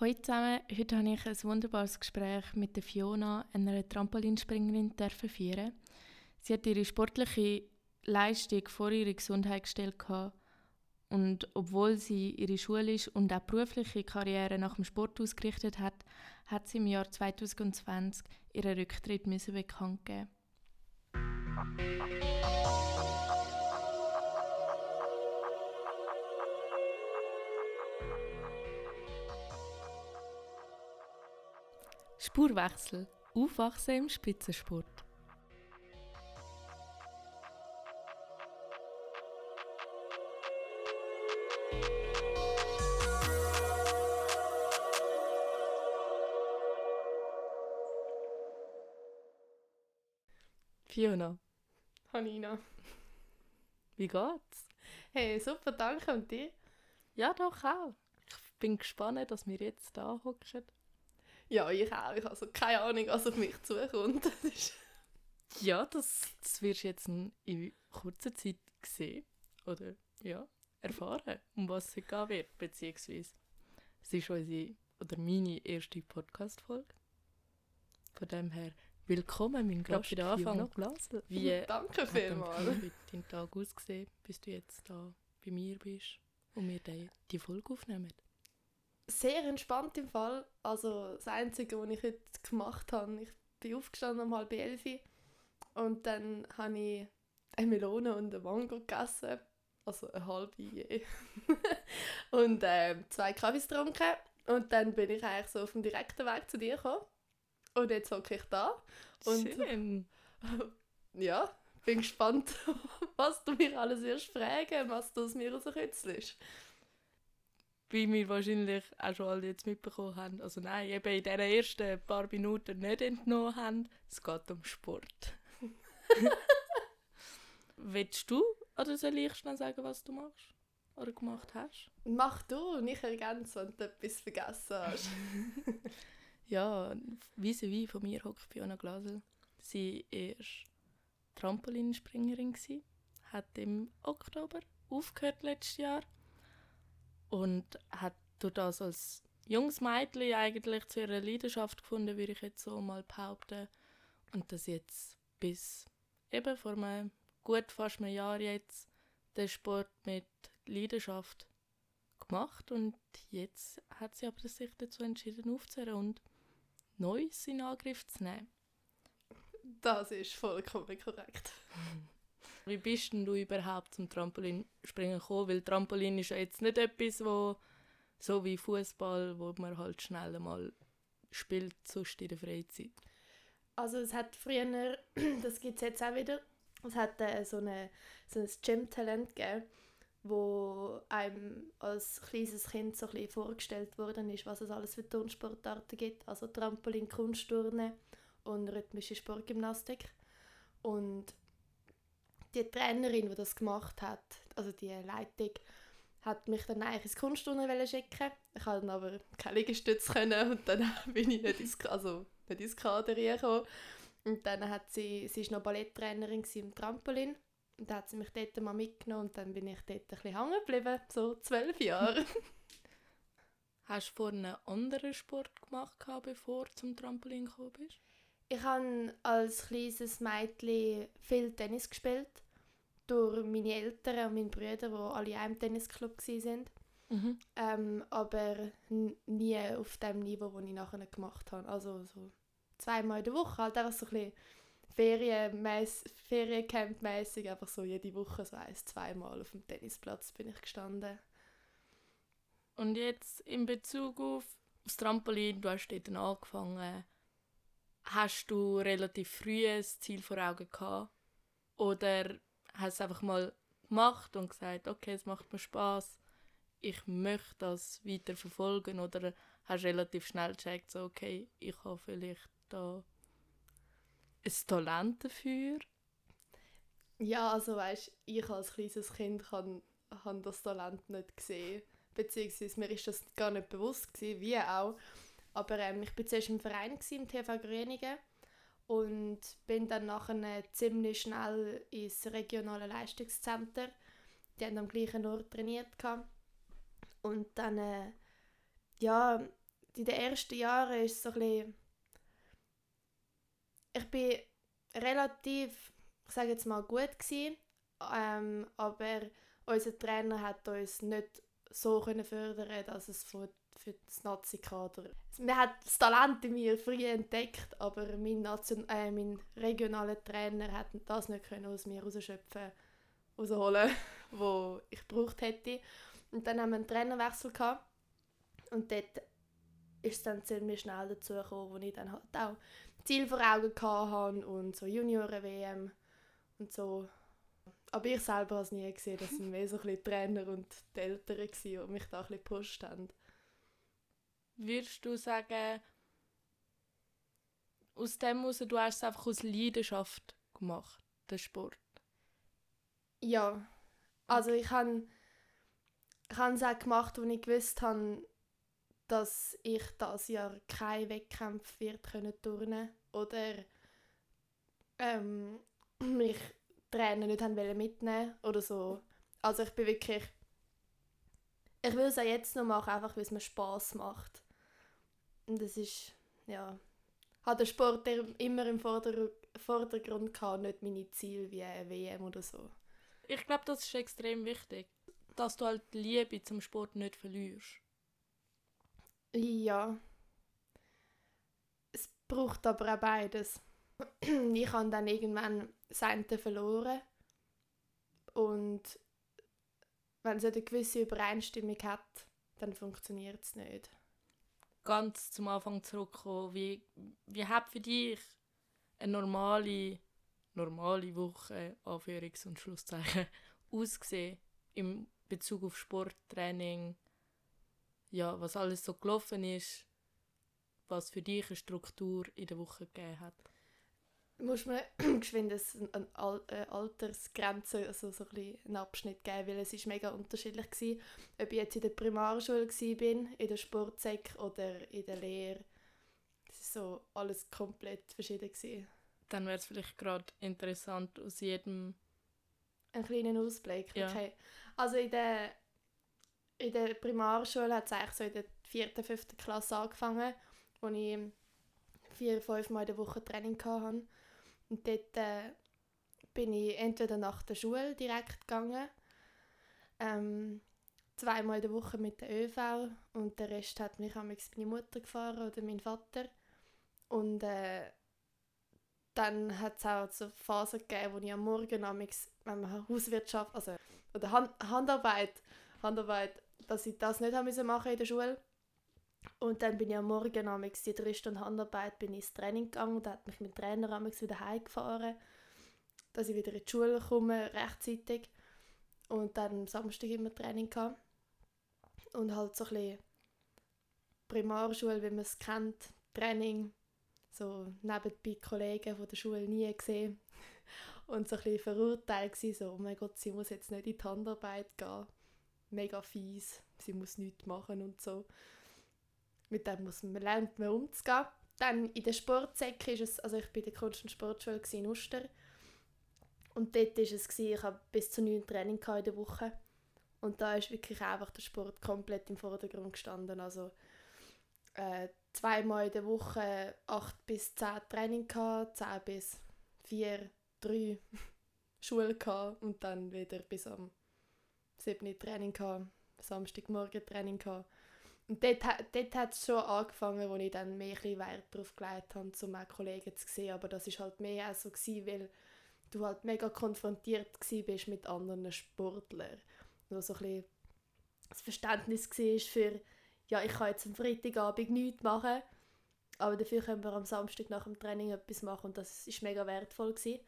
Hallo zusammen, heute habe ich ein wunderbares Gespräch mit der Fiona, einer Trampolinspringerin, führen. Sie hat ihre sportliche Leistung vor ihrer Gesundheit gestellt und obwohl sie ihre schulische und auch berufliche Karriere nach dem Sport ausgerichtet hat, hat sie im Jahr 2020 ihren Rücktritt müssen bekannt geben. Spurwechsel. Aufwachsen im Spitzensport. Fiona. Hanina. Wie geht's? Hey, super, danke. Und dir? Ja, doch auch. Ich bin gespannt, dass wir jetzt da hocken. Ja, ich auch. Ich habe also keine Ahnung, was auf mich zukommt. ja, das, das wirst du jetzt in kurzer Zeit sehen. Oder ja, erfahren, um was es gehen wird. Beziehungsweise, es ist unsere, oder meine erste Podcast-Folge. Von dem her Willkommen, mein Gast, der Anfang. Glasel. Wie Danke vielmals. Wie dein Tag ausgesehen, bis du jetzt da bei mir bist und wir die, die Folge aufnehmen? Sehr entspannt im Fall. Also das Einzige, was ich heute gemacht habe, ich bin aufgestanden um halb elf und dann habe ich eine Melone und eine Mango gegessen. Also eine halbe je. und äh, zwei Kaffees getrunken. Und dann bin ich eigentlich so auf dem direkten Weg zu dir gekommen. Und jetzt hocke ich da. Und Schön. ja, bin gespannt, was du mir alles wirst fragen, was du aus mir rauskitzelst. Wie wir wahrscheinlich auch schon alle jetzt mitbekommen haben, also nein, eben in diesen ersten paar Minuten nicht entnommen haben, es geht um Sport. Willst du oder soll ich schnell sagen, was du machst? Oder gemacht hast? Mach du, nicht ergänzen, wenn du etwas vergessen hast. Ja, vis wie von mir hockt Fiona Glasel. Sie war Trampolinspringerin, hat im Oktober aufgehört letztes Jahr und hat durch das als junges Mädchen eigentlich zu ihrer Leidenschaft gefunden, würde ich jetzt so mal behaupten. Und das jetzt bis eben vor einem gut fast einem Jahr jetzt den Sport mit Leidenschaft gemacht und jetzt hat sie aber sich dazu entschieden aufzuhören und Neues in Angriff zu nehmen. Das ist vollkommen korrekt. Wie bist denn du überhaupt zum Trampolinspringen gekommen? Weil Trampolin ist ja jetzt nicht etwas, wo so wie Fußball, wo man halt schnell mal spielt, sonst in der Freizeit. Also es hat früher, das gibt es jetzt auch wieder, es hat äh, so, eine, so ein Gym-Talent gegeben wo einem als kleines Kind so ein vorgestellt worden ist, was es alles für Turnsportarten gibt, also Trampolin, Kunstturnen und rhythmische Sportgymnastik. Und die Trainerin, die das gemacht hat, also die Leitung, hat mich dann eigentlich ins Kunstturnen schicken. Ich konnte dann aber keine Liegestütze können und dann bin ich nicht ins, also nicht ins Kader gekommen. Und dann hat sie, sie ist noch Balletttrainerin im Trampolin und dann hat sie mich dort mal mitgenommen und dann bin ich dort ein bisschen hängen geblieben, so zwölf Jahre. Hast du vorher einen anderen Sport gemacht, bevor du zum Trampolin gekommen bist? Ich habe als kleines Mädchen viel Tennis gespielt. Durch meine Eltern und meine Brüder, die alle in einem Tennisclub waren. Mhm. Ähm, aber nie auf dem Niveau, das ich nachher gemacht habe. Also so zweimal in der Woche, halt einfach so ein bisschen Feriencamp-mäßig, einfach so jede Woche so ein, zweimal auf dem Tennisplatz bin ich gestanden. Und jetzt in Bezug auf das Trampolin, du hast dort angefangen, hast du relativ früh ein Ziel vor Augen gehabt? Oder hast du einfach mal gemacht und gesagt, okay, es macht mir Spaß, ich möchte das weiter verfolgen? Oder hast du relativ schnell gecheckt, so, okay, ich habe vielleicht da ein Talent dafür? Ja, also weißt, ich als kleines Kind habe han das Talent nicht gesehen, beziehungsweise mir ist das gar nicht bewusst gewesen, wie auch. Aber ähm, ich war zuerst im Verein, gewesen, im TV Gröningen und bin dann nachher ziemlich schnell ins regionale Leistungszentrum. Die haben am gleichen Ort trainiert. Gehabt. Und dann, äh, ja, in den ersten Jahren ist es so ein bisschen, ich bin relativ, ich sage jetzt mal, gut gewesen, ähm, aber unser Trainer hat uns nicht so können fördern dass es für, für das Nazi-Kader... Man hat das Talent in mir früh entdeckt, aber mein, Nation, äh, mein regionaler Trainer hat das nicht können aus mir rausschöpfen, rausholen, wo ich gebraucht hätte. Und dann haben wir einen Trainerwechsel gehabt und dort ist es dann ziemlich schnell dazu gekommen, wo ich dann halt auch Ziel vor Augen hatte und so Junioren-WM und so. Aber ich selber habe es nie gesehen, das sind mehr so ein Trainer und die Eltern die mich da ein bisschen gepusht haben. Würdest du sagen, aus dem heraus, du hast es einfach aus Leidenschaft gemacht, den Sport? Ja, also ich habe ich es auch gemacht, als ich gewusst habe, dass ich das Jahr keinen Wettkampf wird können turnen oder ähm, mich Trainer nicht haben mitnehmen oder so. Also ich bin wirklich ich will es auch jetzt noch machen, einfach weil es mir Spaß macht. Und das ist, ja, hat der Sport immer im Vorder Vordergrund gehabt, nicht meine Ziele wie eine WM oder so. Ich glaube, das ist extrem wichtig, dass du halt die Liebe zum Sport nicht verlierst. Ja. Es braucht aber auch beides. ich habe dann irgendwann Seite verloren. Und wenn es eine gewisse Übereinstimmung hat, dann funktioniert es nicht. Ganz zum Anfang zurückkommen, wie, wie hat für dich eine normale, normale Woche, Anführungs- und Schlusszeichen, ausgesehen im Bezug auf Sporttraining, ja, was alles so gelaufen ist, was für dich eine Struktur in der Woche gegeben hat? Muss man geschwind eine Al äh, Altersgrenze, also so ein einen Abschnitt geben, weil es ist mega unterschiedlich war, ob ich jetzt in der Primarschule war, in der Sportsek oder in der Lehre. Es war so alles komplett verschieden. Gewesen. Dann wäre es vielleicht gerade interessant, aus jedem... Einen kleinen Ausblick, ja. okay. Also in der in der Primarschule hat es eigentlich so in der vierten, fünften Klasse angefangen, wo ich vier, fünf Mal in der Woche Training hatte. Und dort äh, bin ich entweder nach der Schule direkt gegangen, ähm, zweimal in der Woche mit der ÖV und der Rest hat mich meine Mutter gefahren oder mein Vater. Und äh, dann hat es auch so Phasen gegeben, wo ich am Morgen amix, wenn man Hauswirtschaft, also oder Hand, Handarbeit, Handarbeit dass ich das nicht machen musste in der Schule. Und dann bin ich am Morgen amix die drei Stunden Handarbeit bin ich ins Training gegangen und hat mich mein Trainer amix wieder heimgefahren, dass ich wieder in die Schule komme rechtzeitig und dann am Samstag immer Training gehabt. und halt so ein bisschen Primarschule, wie man es kennt, Training, so nebenbei Kollegen von der Schule nie gesehen und so ein bisschen verurteilt gewesen, so, oh mein Gott, sie muss jetzt nicht in die Handarbeit gehen mega fies, sie muss nichts machen und so. Mit dem muss man lernen, man umzugehen. Dann in der Sportsäcke ist es, also ich bin in der Kunst- und Sportschule in Uster und dort war es, gewesen, ich habe bis zu neun Training in der Woche und da ist wirklich einfach der Sport komplett im Vordergrund gestanden, also äh, zweimal in der Woche acht bis zehn Training gehabt, zehn bis vier, drei Schule gehabt und dann wieder bis am 7 Training gehabt, Samstagmorgen Training gehabt. Und dort, dort hat es schon angefangen, wo ich dann mehr Wert darauf gelegt habe, um auch Kollegen zu sehen. Aber das war halt mehr auch so, gewesen, weil du halt mega konfrontiert bist mit anderen Sportlern. Wo so ein das Verständnis war für, ja, ich kann jetzt am Freitagabend nichts machen, aber dafür können wir am Samstag nach dem Training etwas machen und das ist mega wertvoll gewesen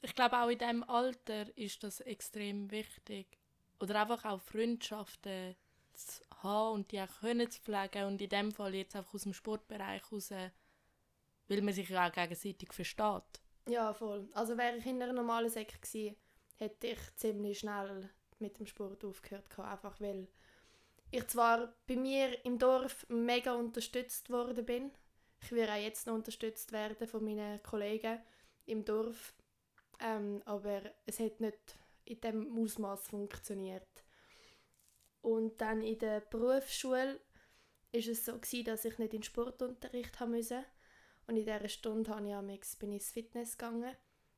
ich glaube auch in diesem Alter ist das extrem wichtig. Oder einfach auch Freundschaften zu haben und die auch können zu pflegen und in dem Fall jetzt einfach aus dem Sportbereich raus, weil man sich ja auch gegenseitig versteht. Ja, voll. Also wäre ich in einer normalen Säcke gewesen, hätte ich ziemlich schnell mit dem Sport aufgehört gehabt, einfach weil ich zwar bei mir im Dorf mega unterstützt worden bin, ich würde auch jetzt noch unterstützt werden von meinen Kollegen im Dorf, ähm, aber es hat nicht in dem Ausmaß funktioniert. Und dann in der Berufsschule ist es so gewesen, dass ich nicht in Sportunterricht haben musste. Und in dieser Stunde habe ich amix, bin ich ins Fitness gegangen,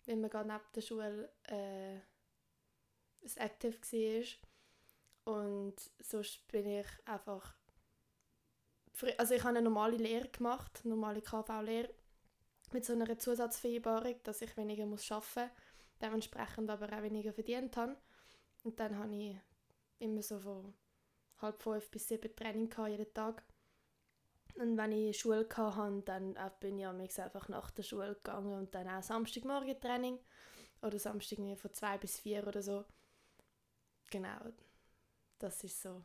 weil man gerade neben der Schule äh, Active war. Und sonst bin ich einfach... Also ich habe eine normale Lehre gemacht, eine normale KV-Lehre, mit so einer Zusatzvereinbarung, dass ich weniger muss arbeiten muss, dementsprechend aber auch weniger verdient habe. Und dann habe ich immer so von halb fünf bis sieben Training jeden Tag. Und wenn ich Schule hatte, dann bin ich einfach nach der Schule gegangen und dann auch Samstagmorgen Training oder Samstag von zwei bis vier oder so. Genau, das ist so,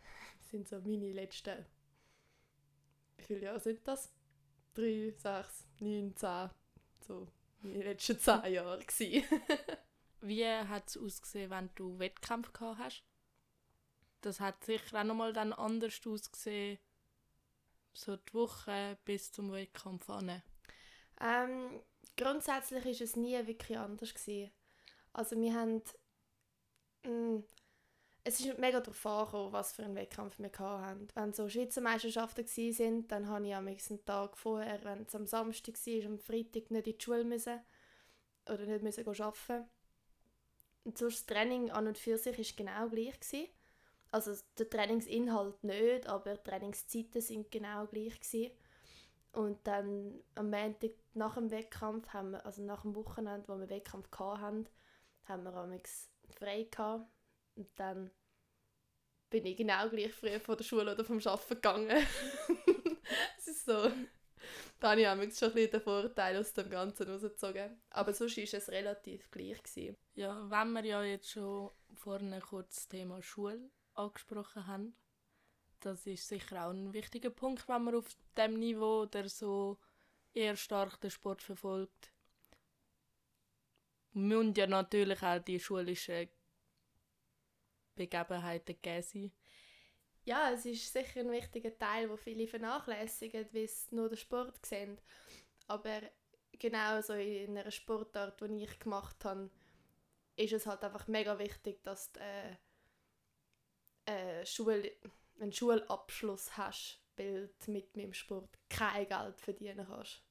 sind so meine letzten, wie viele Jahre sind das? Drei, sechs, neun, zehn, so meine letzten zehn Jahre Wie hat es ausgesehen, wenn du Wettkampf gehabt hast? Das hat sicher auch nochmal dann anders ausgesehen, so die Woche bis zum Wettkampf an. Ähm, grundsätzlich war es nie wirklich anders gewesen. Also wir haben mh, mm, es ist mega darauf angekommen, was für einen Wettkampf wir hatten. Wenn so Schweizer Meisterschaften waren, dann habe ich am nächsten Tag vorher, wenn es am Samstag war, am Freitag nicht in die Schule müssen oder nicht müssen arbeiten. Das Training an und für sich war genau gleich. Gewesen. Also der Trainingsinhalt nicht, aber die Trainingszeiten sind genau gleich. Gewesen. Und dann am Montag nach dem Wettkampf, haben wir, also nach dem Wochenende, wo wir Wettkampf hatten, haben wir am frei gehabt. Und dann bin ich genau gleich früh von der Schule oder vom Arbeiten gegangen. Es ist so. Da habe ich schon ein den Vorteil aus dem Ganzen rausgezogen. Aber sonst war es relativ gleich. Gewesen. Ja, wenn wir ja jetzt schon vorne kurz das Thema Schule angesprochen haben, das ist sicher auch ein wichtiger Punkt, wenn man auf dem Niveau, der so eher stark den Sport verfolgt, und ja natürlich auch die schulischen Begebenheiten gegeben. Ja, es ist sicher ein wichtiger Teil, wo viele vernachlässigen, weil sie nur den Sport sehen. Aber genau so in einer Sportart, die ich gemacht habe, ist es halt einfach mega wichtig, dass du äh, äh, Schule, einen Schulabschluss hast, weil du mit meinem Sport kein Geld verdienen kannst.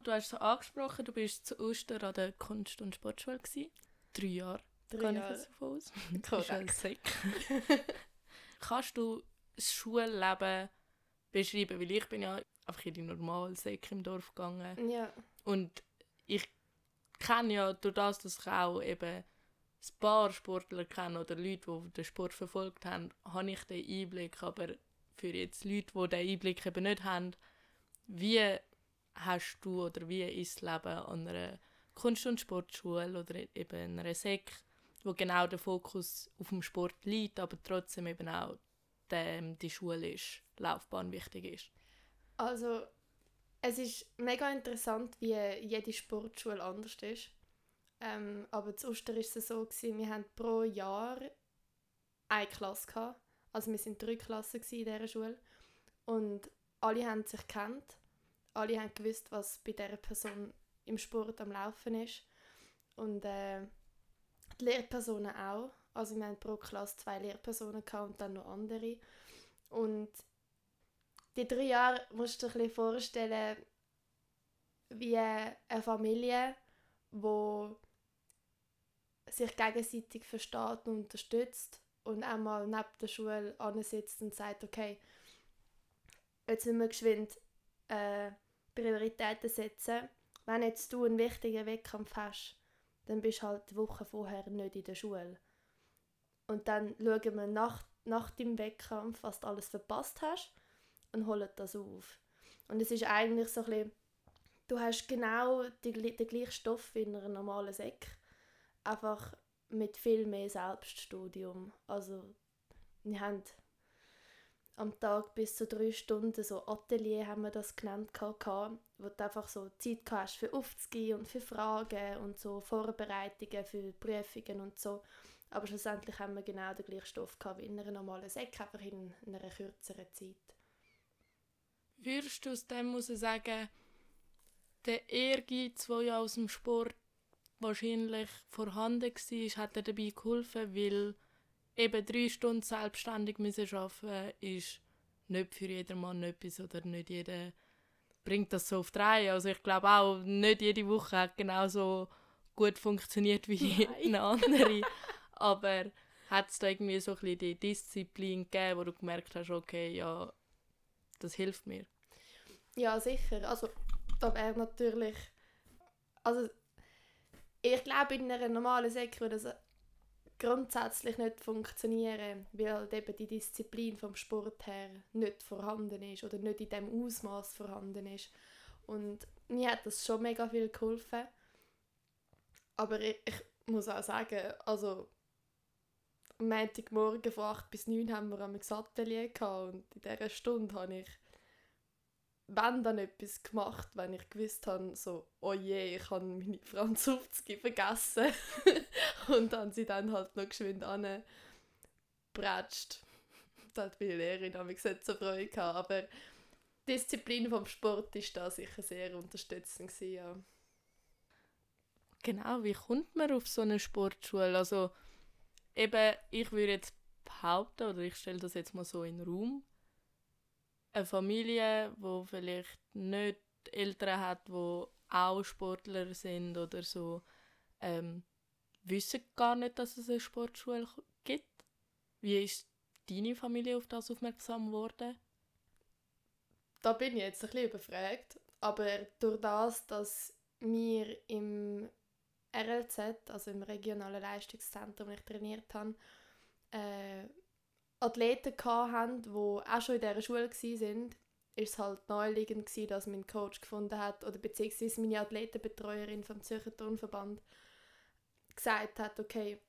Du hast es angesprochen, du bist zu Ostern an der Kunst- und Sportschule. Gewesen. Drei Jahre. Drei Jahre. Ich davon aus. Korrekt. Kannst du das Schulleben beschreiben? Weil ich bin ja einfach in die normale Säcke im Dorf gegangen. Ja. Und ich kenne ja durch das, dass ich auch eben ein paar Sportler kenne oder Leute, die den Sport verfolgt haben, habe ich den Einblick. Aber für jetzt Leute, die den Einblick eben nicht haben, wie hast du oder wie ist das Leben an einer Kunst- und Sportschule oder eben einer Sek wo genau der Fokus auf dem Sport liegt, aber trotzdem eben auch die Schule ist, Laufbahn wichtig ist. Also es ist mega interessant, wie jede Sportschule anders ist. Ähm, aber zu Ostern war es so, gewesen, wir hatten pro Jahr eine Klasse. Gehabt. Also wir waren drei Klassen in dieser Schule. Und alle haben sich kennt. Alle haben gewusst, was bei dieser Person im Sport am Laufen ist. Und äh, die Lehrpersonen auch. Also wir hatten pro Klasse zwei Lehrpersonen und dann noch andere. Und die drei Jahre musst du dir ein bisschen vorstellen, wie eine Familie, wo sich gegenseitig versteht und unterstützt und einmal neben der Schule ansitzt und sagt, okay, jetzt müssen wir geschwind äh, Prioritäten setzen. Wenn jetzt du einen wichtigen Wettkampf hast, dann bist du halt die Woche vorher nicht in der Schule. Und dann schauen wir nach, nach dem Wettkampf, was du alles verpasst hast und holen das auf. Und es ist eigentlich so ein bisschen, du hast genau die, den gleichen Stoff wie in einer normalen Sek, einfach mit viel mehr Selbststudium. Also wir haben am Tag bis zu drei Stunden, so Atelier haben wir das genannt, gehabt, wo du einfach so Zeit hast für aufzugehen und für Fragen und so Vorbereitungen für Prüfungen und so. Aber schlussendlich haben wir genau den gleichen Stoff gehabt wie in einer normalen Sek, einfach in einer kürzeren Zeit. Würdest du aus dem muss sagen, der Ehrgeiz, der ja aus dem Sport wahrscheinlich vorhanden war, hat dir dabei geholfen, weil eben drei Stunden selbstständig müssen arbeiten ist nicht für jedermann etwas oder nicht jeder bringt das so auf drei. Also ich glaube auch, nicht jede Woche hat genauso gut funktioniert wie eine andere. Aber hat es da irgendwie so ein bisschen die Disziplin gegeben, wo du gemerkt hast, okay, ja, das hilft mir? Ja, sicher. Also da wäre natürlich, also ich glaube, in einer normalen Säcke würde das grundsätzlich nicht funktionieren, weil halt eben die Disziplin vom Sport her nicht vorhanden ist oder nicht in dem Ausmaß vorhanden ist. Und mir hat das schon mega viel geholfen. Aber ich, ich muss auch sagen, also am Montagmorgen von 8 bis 9 haben wir am Atelier gehabt und in dieser Stunde habe ich wenn dann etwas gemacht, wenn ich gewusst habe, so, oh je, ich habe meine Französische vergessen. und dann sie dann halt noch geschwind angebratscht. Da hat meine Lehrerin habe ich so Freude gehabt. Aber die Disziplin vom Sport ist da sicher sehr unterstützend gewesen, ja. Genau, wie kommt man auf so eine Sportschule? Also eben, ich würde jetzt behaupten, oder ich stelle das jetzt mal so in den Raum, eine Familie, wo vielleicht nicht Eltern hat, wo auch Sportler sind oder so, ähm, wissen gar nicht, dass es eine Sportschule gibt. Wie ist deine Familie auf das aufmerksam geworden? Da bin ich jetzt ein bisschen überfragt, aber durch das, dass wir im RLZ, also im regionalen Leistungszentrum, ich trainiert habe, äh, Athleten hatten, die auch schon in dieser Schule waren, ist es halt naheliegend dass mein Coach gefunden hat, oder beziehungsweise meine Athletenbetreuerin vom Zürcher Turnverband gesagt hat, okay,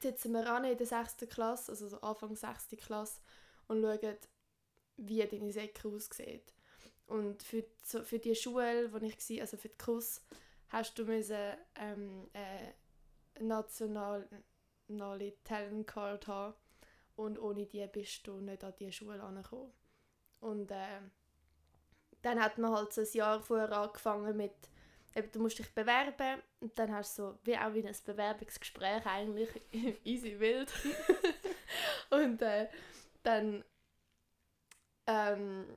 sitzen wir an in der 6. Klasse, also so Anfang 6. Klasse, und schauen, wie deine Säcke aussieht. Und für, so, für die Schule, wo ich war, also für die Kurs, hast du müssen, ähm, äh, nationale Talent Card haben und ohne die bist du nicht an die Schule angekommen. Und äh, dann hat man halt so ein Jahr vorher angefangen mit, eben, du musst dich bewerben und dann hast du so, wie auch wie ein Bewerbungsgespräch eigentlich, easy wild. und äh, dann ähm,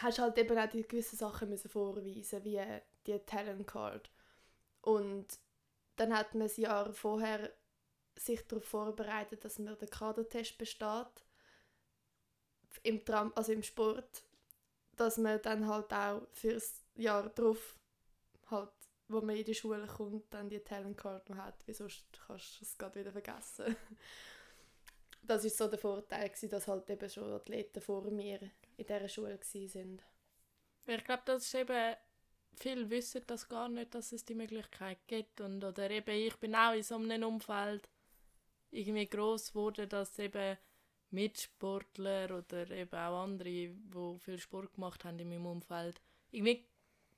hast halt eben auch die gewissen Sachen müssen vorweisen, wie die Talent Card. Und dann hat man ein Jahr vorher sich darauf vorbereitet, dass man den Kadertest besteht, im, Tram also im Sport, dass man dann halt auch fürs Jahr darauf, halt, wo man in die Schule kommt, dann die Talent Card noch hat, weil sonst kannst du es gerade wieder vergessen. das ist so der Vorteil, dass halt eben schon Athleten vor mir in dieser Schule waren. Ich glaube, das ist eben viele wissen das gar nicht, dass es die Möglichkeit gibt. Und, oder eben, ich bin auch in so einem Umfeld, irgendwie groß wurde, dass eben Mitsportler oder eben auch andere, die viel Sport gemacht haben in meinem Umfeld, irgendwie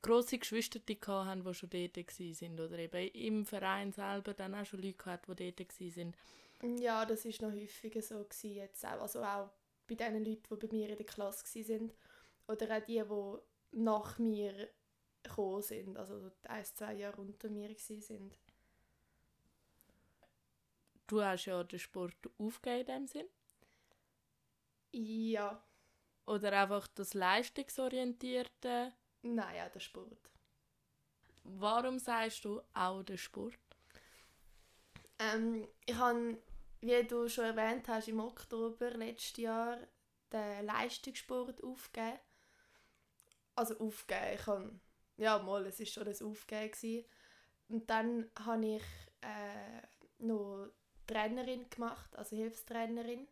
grosse Geschwister haben, die schon dort waren. Oder eben im Verein selber dann auch schon Leute hatten, die dort waren. Ja, das war noch häufiger so jetzt auch. Also auch bei den Leuten, die bei mir in der Klasse waren. Oder auch die, die nach mir gekommen sind, also ein, zwei Jahre unter mir waren du hast ja den Sport aufgegeben in dem Sinn. Ja. Oder einfach das Leistungsorientierte? Nein, ja, der Sport. Warum sagst du auch der Sport? Ähm, ich habe, wie du schon erwähnt hast, im Oktober letztes Jahr den Leistungssport aufgegeben. Also aufgegeben, ich habe, ja mal, es war schon ein Aufgeben. Und dann habe ich äh, noch Trainerin gemacht, also Hilfstrainerin.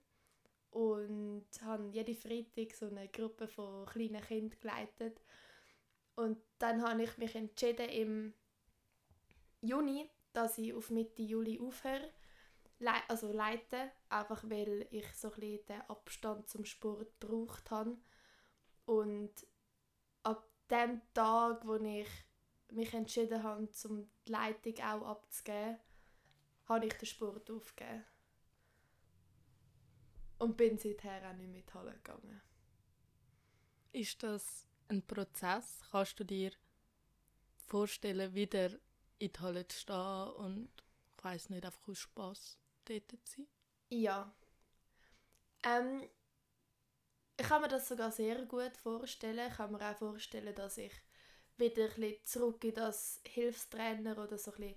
Und habe jede Freitag so eine Gruppe von kleinen Kindern geleitet. Und dann habe ich mich entschieden im Juni, dass ich auf Mitte Juli aufhöre, also leiten, einfach weil ich so ein den Abstand zum Sport gebraucht habe. Und ab dem Tag, wo ich mich entschieden habe, zum die Leitung auch abzugeben, habe ich den Sport aufgegeben. Und bin seither auch nicht die Halle gegangen. Ist das ein Prozess? Kannst du dir vorstellen, wieder in die Halle zu stehen und ich weiss nicht, einfach aus Spass dort zu sein? Ja. Ähm, ich kann mir das sogar sehr gut vorstellen. Ich kann mir auch vorstellen, dass ich wieder ein bisschen zurück in das Hilfstrainer oder so ein bisschen,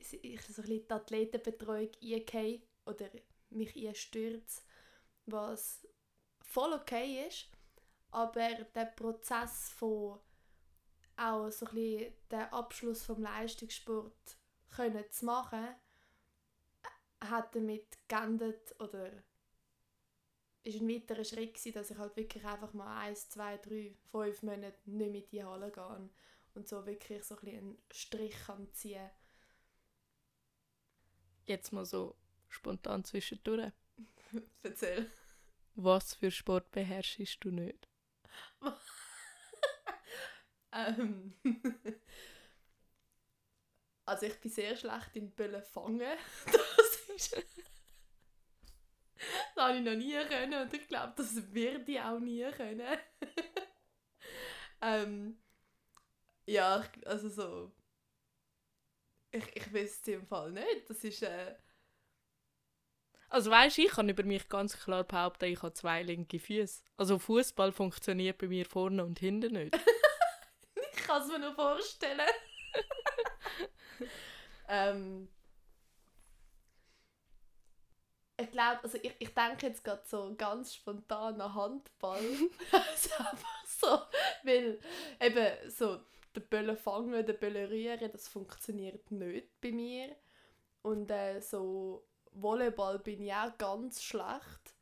ich so ein bisschen die Athletenbetreuung eingehe oder mich einstürze, was voll okay ist, aber der Prozess von auch so den Abschluss vom Leistungssport können zu machen, hat damit geendet oder ist ein weiterer Schritt gewesen, dass ich halt wirklich einfach mal eins, zwei, drei, fünf Monate nicht mit die Halle gehe und so wirklich so ein einen Strich kann ziehen Jetzt mal so spontan zwischendurch. Erzähl. Was für Sport beherrschst du nicht? ähm. also ich bin sehr schlecht in Böllen fangen. Das ist... das habe ich noch nie können und ich glaube, das werde ich auch nie können. ähm, ja, also so... Ich, ich weiß es im Fall nicht. Das ist... Äh, also weißt ich kann über mich ganz klar behaupten, ich habe zwei linke Füße. Also Fußball funktioniert bei mir vorne und hinten nicht. ich kann es mir nur vorstellen. ähm, ich glaube, also ich, ich denke jetzt gerade so ganz spontan an Handball. also einfach so, weil eben so der Böllen fangen, der Böllen rühren, das funktioniert nicht bei mir. Und äh, so Volleyball bin ich auch ganz schlecht.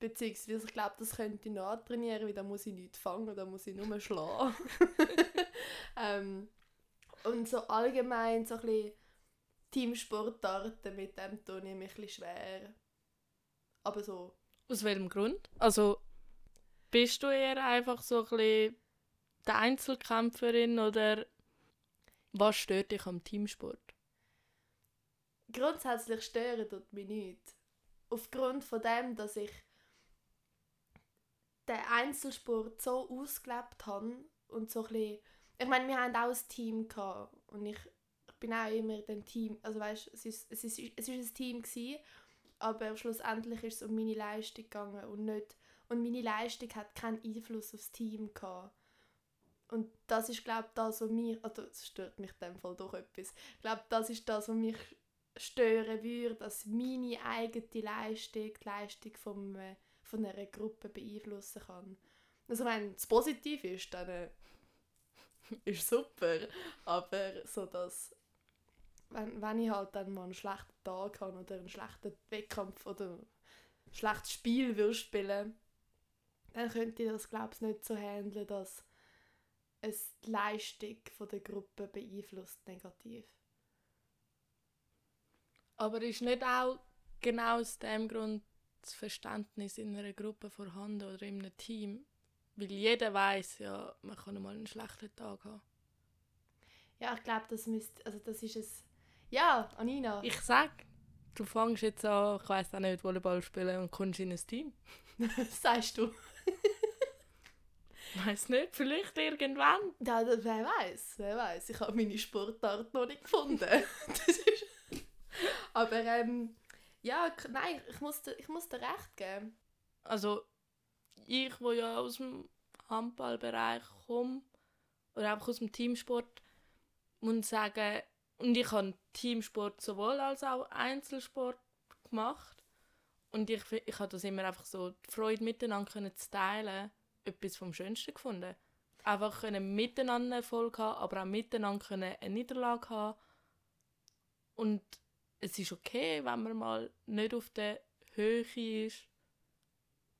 Beziehungsweise ich glaube, das könnte ich nachtrainieren, weil da muss ich nicht fangen, da muss ich nur schlagen. ähm, und so allgemein so ein bisschen Teamsportarten, mit dem tue ich mich ein schwer. Aber so. Aus welchem Grund? Also bist du eher einfach so ein bisschen die Einzelkämpferin oder was stört dich am Teamsport? Grundsätzlich stören tut mich nichts. Aufgrund von dem, dass ich den Einzelsport so ausgelebt habe und so ein ich meine, wir haben auch ein Team gehabt und ich, ich bin auch immer dem Team, also weißt, es ist es ist es ist ein Team gewesen, aber schlussendlich ist es um meine Leistung gegangen und nicht und meine Leistung hat keinen Einfluss aufs Team gehabt. Und das ist glaube ich das, was mich, also das stört mich in dem Fall doch etwas. Ich glaube, das ist das, was mich stören würde, dass meine eigene Leistung die Leistung vom, äh, von einer Gruppe beeinflussen kann. Also wenn es positiv ist, dann äh, ist super, aber so dass wenn, wenn ich halt dann mal einen schlechten Tag habe oder einen schlechten Wettkampf oder ein schlechtes Spiel will spielen, dann könnte ich das glaube ich nicht so handeln, dass es die Leistung von der Gruppe beeinflusst negativ. Aber ist nicht auch genau aus dem Grund das Verständnis in einer Gruppe vorhanden oder in einem Team? Weil jeder weiß ja, man kann mal einen schlechten Tag haben. Ja, ich glaube, das müsste, also das ist es. Ja, Anina. Ich sag, du fängst jetzt an, ich weiß auch nicht, Volleyball spielen und kommst in ein Team. Sagst du? Weiß nicht, vielleicht irgendwann. Ja, wer weiß, wer weiß. Ich habe meine Sportart noch nicht gefunden. das ist aber ähm, ja, nein, ich muss, dir, ich muss dir recht geben. Also, ich, wo ja aus dem Handballbereich komme, oder einfach aus dem Teamsport, muss sagen, und ich habe Teamsport sowohl als auch Einzelsport gemacht. Und ich, ich habe das immer einfach so, die Freude miteinander können zu teilen, etwas vom Schönsten gefunden. Einfach können miteinander Erfolg haben, aber auch miteinander können eine Niederlage haben. Und es ist okay, wenn man mal nicht auf der Höhe ist.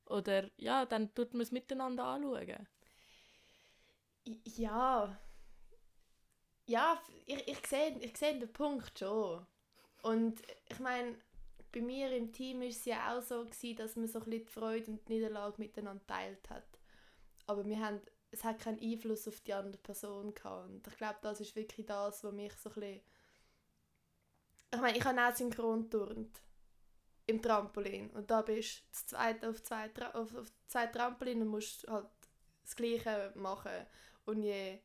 Oder ja, dann tut man es miteinander anschauen. Ja. Ja, ich, ich, sehe, ich sehe den Punkt schon. Und ich meine, bei mir im Team war es ja auch so, gewesen, dass man so ein bisschen die Freude und die Niederlage miteinander teilt hat. Aber wir haben, es hat keinen Einfluss auf die andere Person gehabt. Und ich glaube, das ist wirklich das, was mich so ein bisschen ich meine, ich habe auch synchron turnt im Trampolin und da bist du das zweite auf zwei, auf, auf zwei Trampolin und musst halt das Gleiche machen und je,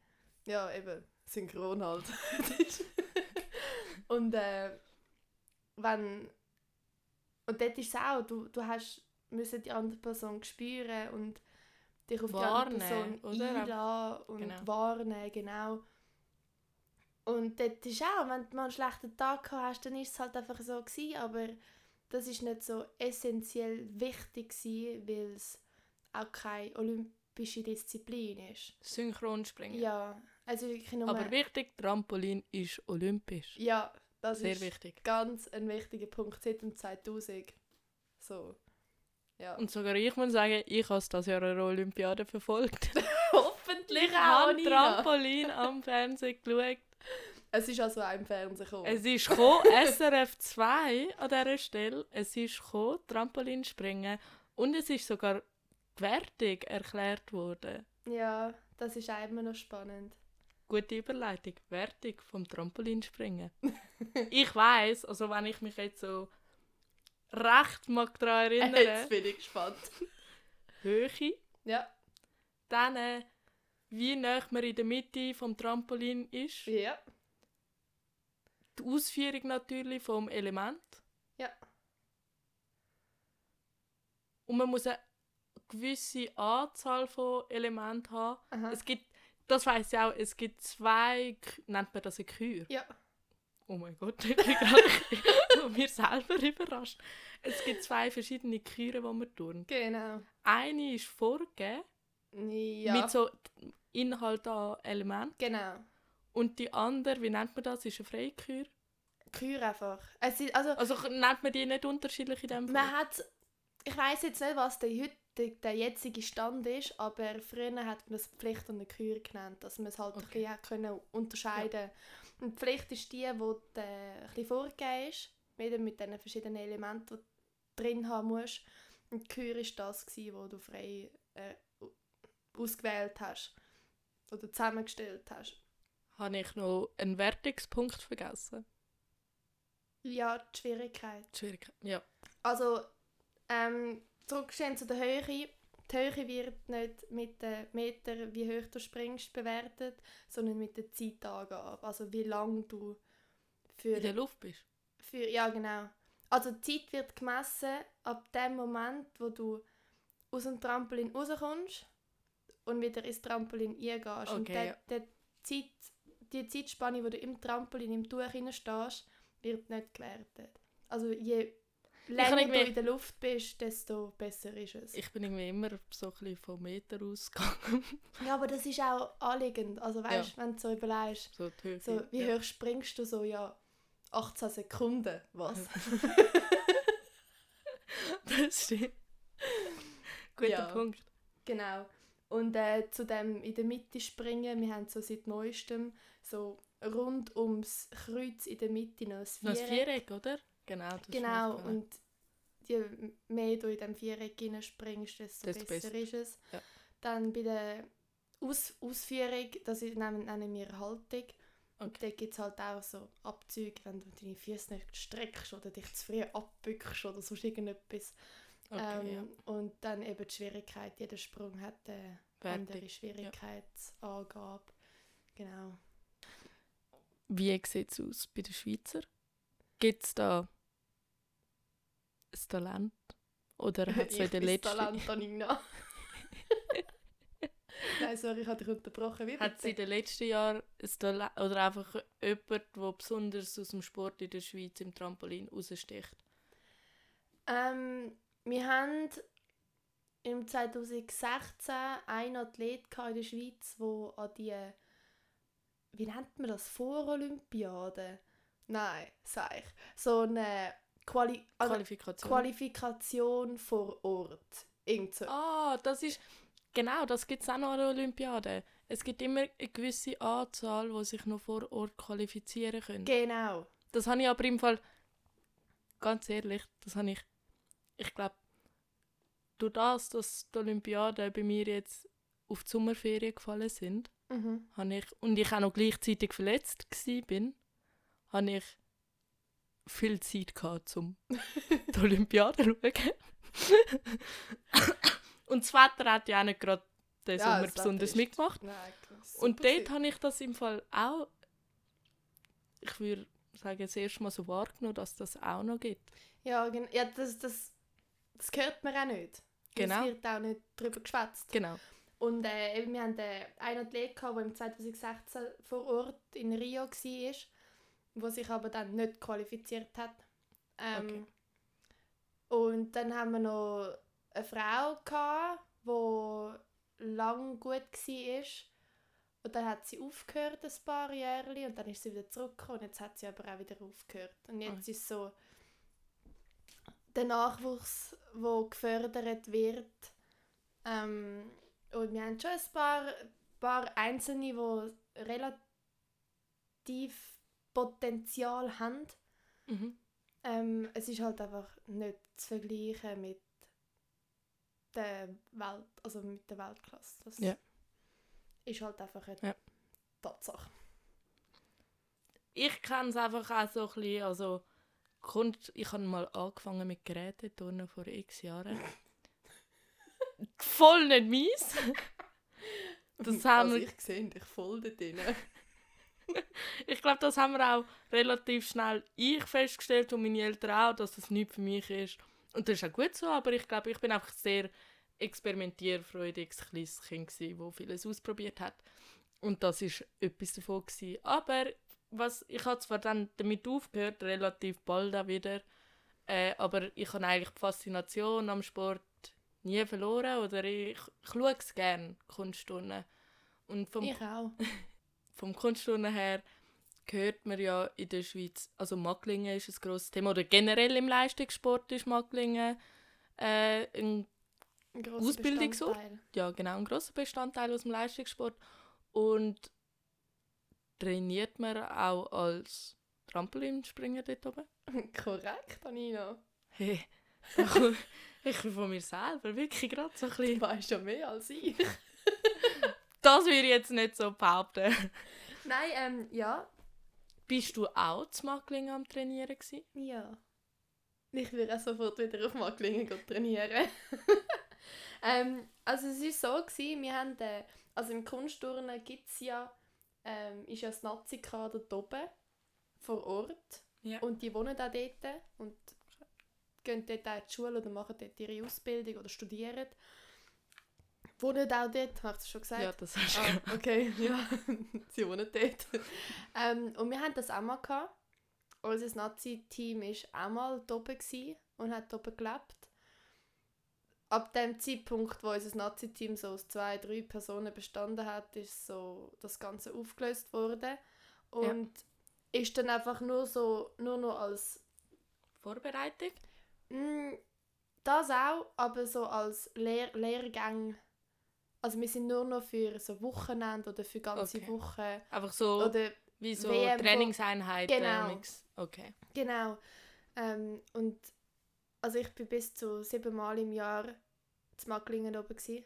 ja eben, synchron halt. und äh, wenn Und dort ist es auch, du, du hast müssen die andere Person spüren und dich auf Wahrnehmen, die andere Person oder? einladen und Genau. warnen, genau. Und dort ist auch, wenn du mal einen schlechten Tag hast, dann ist es halt einfach so gewesen, aber das ist nicht so essentiell wichtig gewesen, weil es auch keine olympische Disziplin ist. Synchronspringen. Ja, also wirklich nur... Aber wichtig, Trampolin ist olympisch. ja, das Sehr ist wichtig. ganz ein wichtiger Punkt seit dem 2000. So, ja. Und sogar ich muss sagen, ich habe das Jahr eine Olympiade verfolgt. hoffentlich Ich habe Trampolin am Fernsehen geschaut. Es ist also auch im Fernsehen gekommen. Es ist gekommen, SRF 2 an dieser Stelle. Es ist gekommen, Trampolinspringen. Und es ist sogar die Wertung erklärt worden. ja, das ist auch immer noch spannend. Gute Überleitung. Wertung vom Trampolinspringen. ich weiß, also wenn ich mich jetzt so recht mag daran Jetzt erinnere, bin ich gespannt. Höhe, Ja. dann äh, wie nah man in der Mitte vom Trampolin ist, Ja. die Ausführung natürlich vom Element. Ja. Und man muss eine gewisse Anzahl von Elementen haben. Aha. Es gibt, das weiß ich auch, es gibt zwei, nennt man das eine Kür? Ja. Oh mein Gott, ich bin gerade mir selber überrascht. Es gibt zwei verschiedene Küren, die man tun. Genau. Eine ist vorgegeben, Ja. mit so Inhalt an Elementen. genau. Und die andere, wie nennt man das, ist eine Freikür. Kür einfach. Also, Also nennt man die nicht unterschiedlich in dem Fall? man hat, ich weiß jetzt nicht, was der, heutige, der jetzige Stand ist, aber früher hat man das Pflicht und eine Kür genannt, dass man es halt ein Okay. bisschen hat können unterscheiden Und die Pflicht ist die, die äh, ein bisschen vorgegeben ist, wieder mit den verschiedenen Elementen, die du drin haben musst. Und die Kür ist das, gewesen, wo du frei äh, ausgewählt hast oder zusammengestellt hast. Habe ich noch einen Wertungspunkt vergessen? Ja, die Schwierigkeit. Schwierig. Ja. Also, ähm, zurückstehen zu der Höhe. Die Höhe wird nicht mit den Meter, wie hoch du springst, bewertet, sondern mit der Zeitangabe. Also, wie lange du für, In der Luft bist. für. Ja, genau. Also, die Zeit wird gemessen ab dem Moment, wo du aus dem Trampolin rauskommst und wieder ins Trampolin eingehst. und Okay, der, ja. der Zeit, die Zeitspanne, wo du im Trampolin im Tuch stehst, wird nicht gewertet. Also je länger du in der Luft bist, desto besser ist es. Ich bin irgendwie immer so ein bisschen vom Meter ausgegangen. ja, aber das ist auch anliegend. Also weißt, wenn du so überlegst, so so, wie ja. hoch springst du so, ja, 18 Sekunden, was? Das stimmt. Guter Ja. Punkt. Genau. Und äh, zu dem in der Mitte springen, wir haben so seit neuestem so rund ums Kreuz in der Mitte noch ein Noch ein Viereck. Viereck, oder? Genau. Genau, und je mehr du in diesem Viereck springst, desto, Desto besser, besser. ist es. Ja. Dann bei der Aus Ausführung, das ist, nennen, wir Haltung. Und Okay. da gibt es halt auch so Abzüge, wenn du deine Füße nicht streckst oder dich zu früh abbückst oder sonst irgendetwas. Okay, ähm, Und dann eben die Schwierigkeit, jeder Sprung hat eine ja. andere Wertig. Schwierigkeitsangabe. Genau. Wie sieht es aus bei den Schweizer? Gibt es da ein Talent? Oder hat es in bin letzten Talent, Anina. Nein, sorry, ich habe dich unterbrochen. Wie Hat es in den letzten Jahren ein Talent oder einfach jemand, der besonders aus dem Sport in der Schweiz im Trampolin raussticht? Ähm, wir haben im 2016 einen Athlet in der Schweiz, der an die, wie nennt man das, Vorolympiade? Nein, sag ich. So eine Quali also Qualifikation. Qualifikation vor Ort. Irgend so. ah, das ist. Genau, das gibt es auch noch an der Olympiade. Es gibt immer eine gewisse Anzahl, die sich noch vor Ort qualifizieren können. Genau. Das habe ich aber im Fall, ganz ehrlich, das habe ich, ich glaube, durch das, dass die Olympiaden bei mir jetzt auf die Sommerferien gefallen sind, Mhm. habe ich, und ich auch noch gleichzeitig verletzt war, bin, habe ich viel Zeit gehabt, um die Olympiade zu schauen. und das Wetter hat ja auch nicht gerade den Ja, Sommer besonders mitgemacht. Nein, Und dort habe ich das im Fall auch, ich würde sagen, das erste Mal so wahrgenommen, dass das auch noch gibt. Ja, ja das, das, das hört man auch nicht. Genau. Es wird auch nicht darüber geschwätzt. Genau. Und äh, wir hatten äh, einen Athlet, gehabt, der im 2016 vor Ort in Rio war, der sich aber dann nicht qualifiziert hat. Ähm, Okay. Und dann haben wir noch eine Frau, gehabt, die lang gut war. Und dann hat sie aufgehört, ein paar Jahre, und dann ist sie wieder zurückgekommen. Und jetzt hat sie aber auch wieder aufgehört. Und jetzt Okay. ist so der Nachwuchs, der gefördert wird. Ähm, und wir haben schon ein paar, paar Einzelne, die relativ Potenzial haben. Mhm. Ähm, es ist halt einfach nicht zu vergleichen mit der Welt, also mit der Weltklasse. Das Ja. ist halt einfach eine Ja. Tatsache. Ich kenne es einfach auch so ein bisschen, also Kunst, ich habe mal angefangen mit Geräteturnen vor x Jahren. Voll nicht meins. Das haben wir, ich sehe dich voll da drin. ich glaube, das haben wir auch relativ schnell ich festgestellt und meine Eltern auch, dass das nicht für mich ist. Und das ist auch gut so, aber ich glaube, ich bin einfach sehr experimentierfreudiges kleines Kind gewesen, das vieles ausprobiert hat. Und das ist etwas davon gewesen. Aber was, ich habe zwar dann damit aufgehört, relativ bald auch wieder, äh, aber ich habe eigentlich die Faszination am Sport nie verloren oder ich, ich schaue es gerne, Kunststunden. Und vom Ich auch. vom Kunststunden her hört man ja in der Schweiz, also Macklingen ist ein grosses Thema, oder generell im Leistungssport ist Macklingen äh, ein, Ein Ausbildungsort? Bestandteil. ja, genau, ein grosser Bestandteil aus dem Leistungssport. Und trainiert man auch als Trampolinspringer dort oben? Korrekt, Anina. Hey, ich bin von mir selber wirklich gerade so ein Du bisschen... weißt ja mehr als ich. Das würde ich jetzt nicht so behaupten. Nein, ähm, ja. Bist du auch zu Macklingen am Trainieren gewesen? Ja. Ich will auch sofort wieder auf Macklingen trainieren. ähm, also es war so, gewesen, wir haben, äh, also im Kunstturnen gibt es ja, ähm, ist ja das Nazi-Kader oben, vor Ort. Ja. Und die wohnen auch dort und gehen dort auch in die Schule oder machen dort ihre Ausbildung oder studieren. Wohnen auch dort, habe ich das schon gesagt? Ja, das hast du Ah, okay, ja. Sie wohnen dort. ähm, und wir hatten das auch mal. Gehabt. Unser Nazi-Team war auch mal oben und hat dort gelebt. Ab dem Zeitpunkt, wo unser Nazi-Team so aus zwei, drei Personen bestanden hat, ist so das Ganze aufgelöst worden. Und ist dann einfach nur so, nur noch als Vorbereitung? Mm, Das auch, aber so als Lehr Lehrgang. Also wir sind nur noch für so Wochenende oder für ganze Okay. Wochen. Einfach so Oder wie so WM, Trainingseinheiten. Genau. Okay. genau. Ähm, und also ich bin bis zu siebenmal im Jahr zu Macklingen oben gsi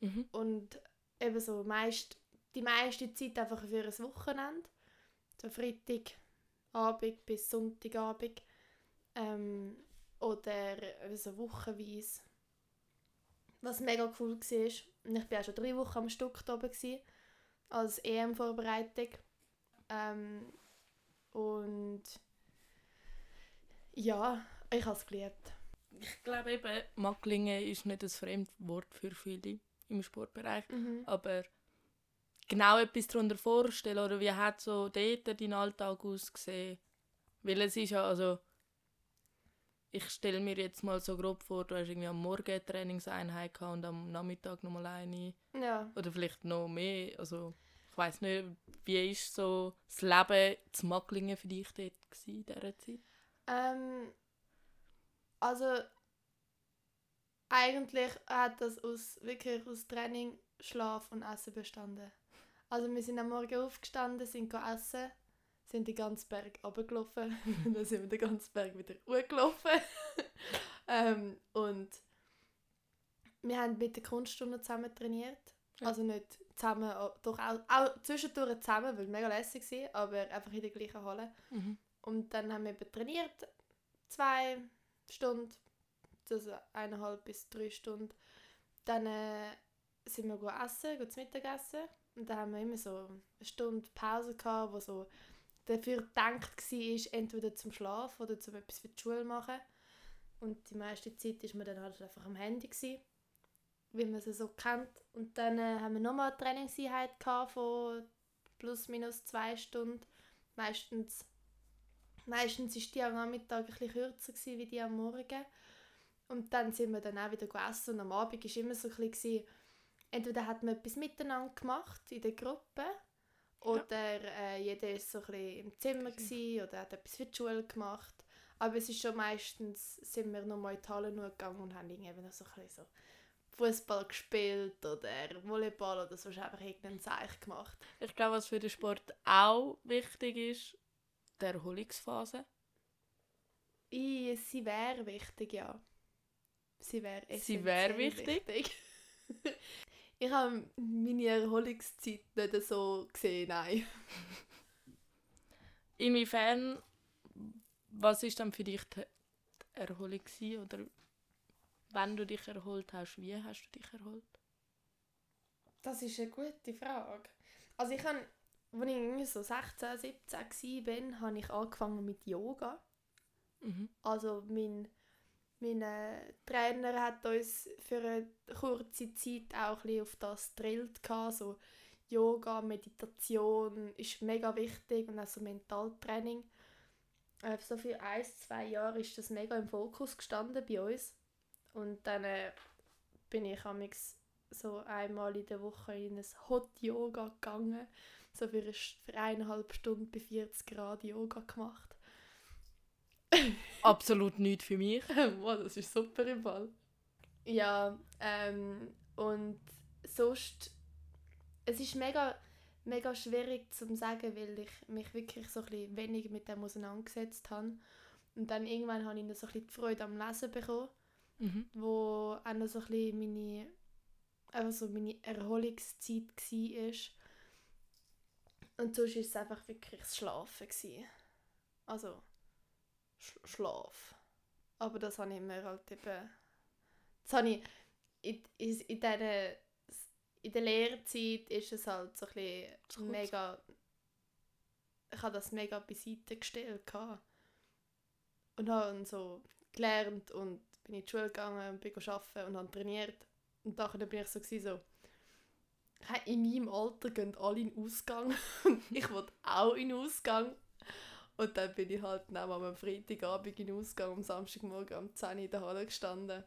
Mhm. und eben so meist, die meiste Zeit einfach für ein Wochenende. So Freitagabend bis Sonntagabend. Ähm, oder so wochenweise. Was mega cool war. Und ich war auch schon drei Wochen am Stück da oben. Gewesen, als EM-Vorbereitung. Ähm, und ja, ich habe es geliebt. Ich glaube eben, Macklingen ist nicht ein Fremdwort für viele im Sportbereich. Aber genau etwas darunter vorstellen oder wie hat so dort dein Alltag ausgesehen? Weil es ist ja, also ich stelle mir jetzt mal so grob vor, du hast irgendwie am Morgen eine Trainingseinheit gehabt und am Nachmittag nochmal eine Ja. oder vielleicht noch mehr. Also ich weiß nicht, wie ist so das Leben zu Macklingen für dich dort in dieser Zeit? Ähm, also eigentlich hat das aus, wirklich aus Training, Schlaf und Essen bestanden. Also wir sind am Morgen aufgestanden, sind go essen, sind den ganzen Berg runtergelaufen, dann sind wir den ganzen Berg wieder hochgelaufen. ähm, und wir haben mit der Kunststunde zusammen trainiert. Ja. Also nicht zusammen, auch- doch auch, auch zwischendurch zusammen, weil es mega lässig war, aber einfach in der gleichen Halle. Mhm. Und dann haben wir eben trainiert, zwei Stunden, also eineinhalb bis drei Stunden. Dann äh, sind wir go essen, go zu Mittagessen. Und dann haben wir immer so eine Stunde Pause gehabt, wo so dafür gedacht war, entweder zum Schlafen oder zum etwas für die Schule machen. Und die meiste Zeit war man dann halt einfach am Handy, gewesen, wie man es so kennt. Und dann äh, haben wir nochmal eine Trainingseinheit von plus minus zwei Stunden. Meistens, meistens ist die am Nachmittag bisschen kürzer gewesen, wie die am Morgen. Und dann sind wir dann auch wieder gegessen und am Abend war immer so ein bisschen, entweder hat man etwas miteinander gemacht in der Gruppe oder äh, jeder war so ein bisschen im Zimmer gewesen, oder hat etwas für die Schule gemacht. Aber es ist schon meistens, sind wir noch mal in die Halle gegangen und haben irgendwie so ein bisschen so Fußball gespielt oder Volleyball oder so, einfach irgendeinen Zeich gemacht. Ich glaube, was für den Sport auch wichtig ist, die Erholungsphase. I, sie wäre wichtig, ja. Sie wäre Sie wäre wichtig. wichtig. ich habe meine Erholungszeit nicht so gesehen, nein. Inwiefern, was ist dann für dich die Erholung gewesen, oder wenn du dich erholt hast, wie hast du dich erholt? Das ist eine gute Frage. Also ich habe, als ich so 16, 17 war, habe ich angefangen mit Yoga. Mhm. Also mein, mein äh, Trainer hat uns für eine kurze Zeit auch ein auf das gedrillt. So Yoga, Meditation ist mega wichtig und auch so Mentaltraining. Äh, so für ein, zwei Jahre ist das mega im Fokus gestanden bei uns. Und dann äh, bin ich so einmal in der Woche in ein Hot Yoga gegangen. So für eineinhalb Stunden bei 40 Grad Yoga gemacht. Absolut nichts für mich. wow, das ist super im Fall. Ja, ähm, und sonst, es ist mega, mega schwierig zu sagen, weil ich mich wirklich so ein bisschen weniger mit dem auseinandergesetzt habe. Und dann irgendwann habe ich noch so ein bisschen die Freude am Lesen bekommen mhm. wo auch noch so ein bisschen meine, einfach so meine Erholungszeit war. Und sonst war es einfach wirklich das Schlafen. Gewesen. Also, Sch Schlaf. Aber das habe ich mir halt eben... Das habe ich in, in, in dieser... In der Lehrzeit ist es halt so ein bisschen mega... Ich habe das mega beiseite gestellt. Und habe so gelernt und bin in die Schule gegangen, bin arbeiten und habe trainiert. Und dann bin ich so, so in meinem Alter gehen alle in den Ausgang ich wollte auch in den Ausgang. Und dann bin ich halt am Freitagabend in den Ausgang, am Samstagmorgen um 10 Uhr in der Halle gestanden.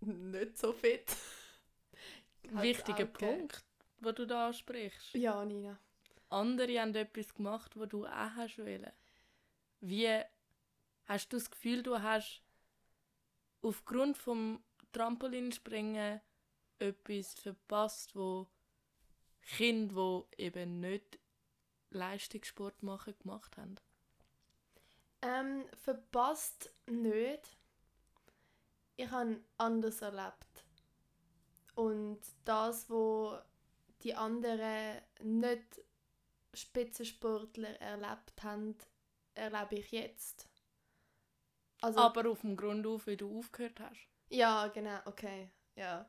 Nicht so fit. Wichtiger Punkt, den du da ansprichst. Ja, Nina. Andere haben etwas gemacht, was du auch hast wollen. Wie hast du das Gefühl, du hast aufgrund vom Trampolinspringen etwas verpasst, wo Kinder, wo eben nicht Leistungssport machen, gemacht haben? Ähm, verpasst nicht. Ich habe anders erlebt. Und das, wo die anderen nicht Spitzensportler erlebt haben, erlebe ich jetzt. Also, Aber auf dem Grund auf, wie du aufgehört hast. Ja, genau, okay. Ja.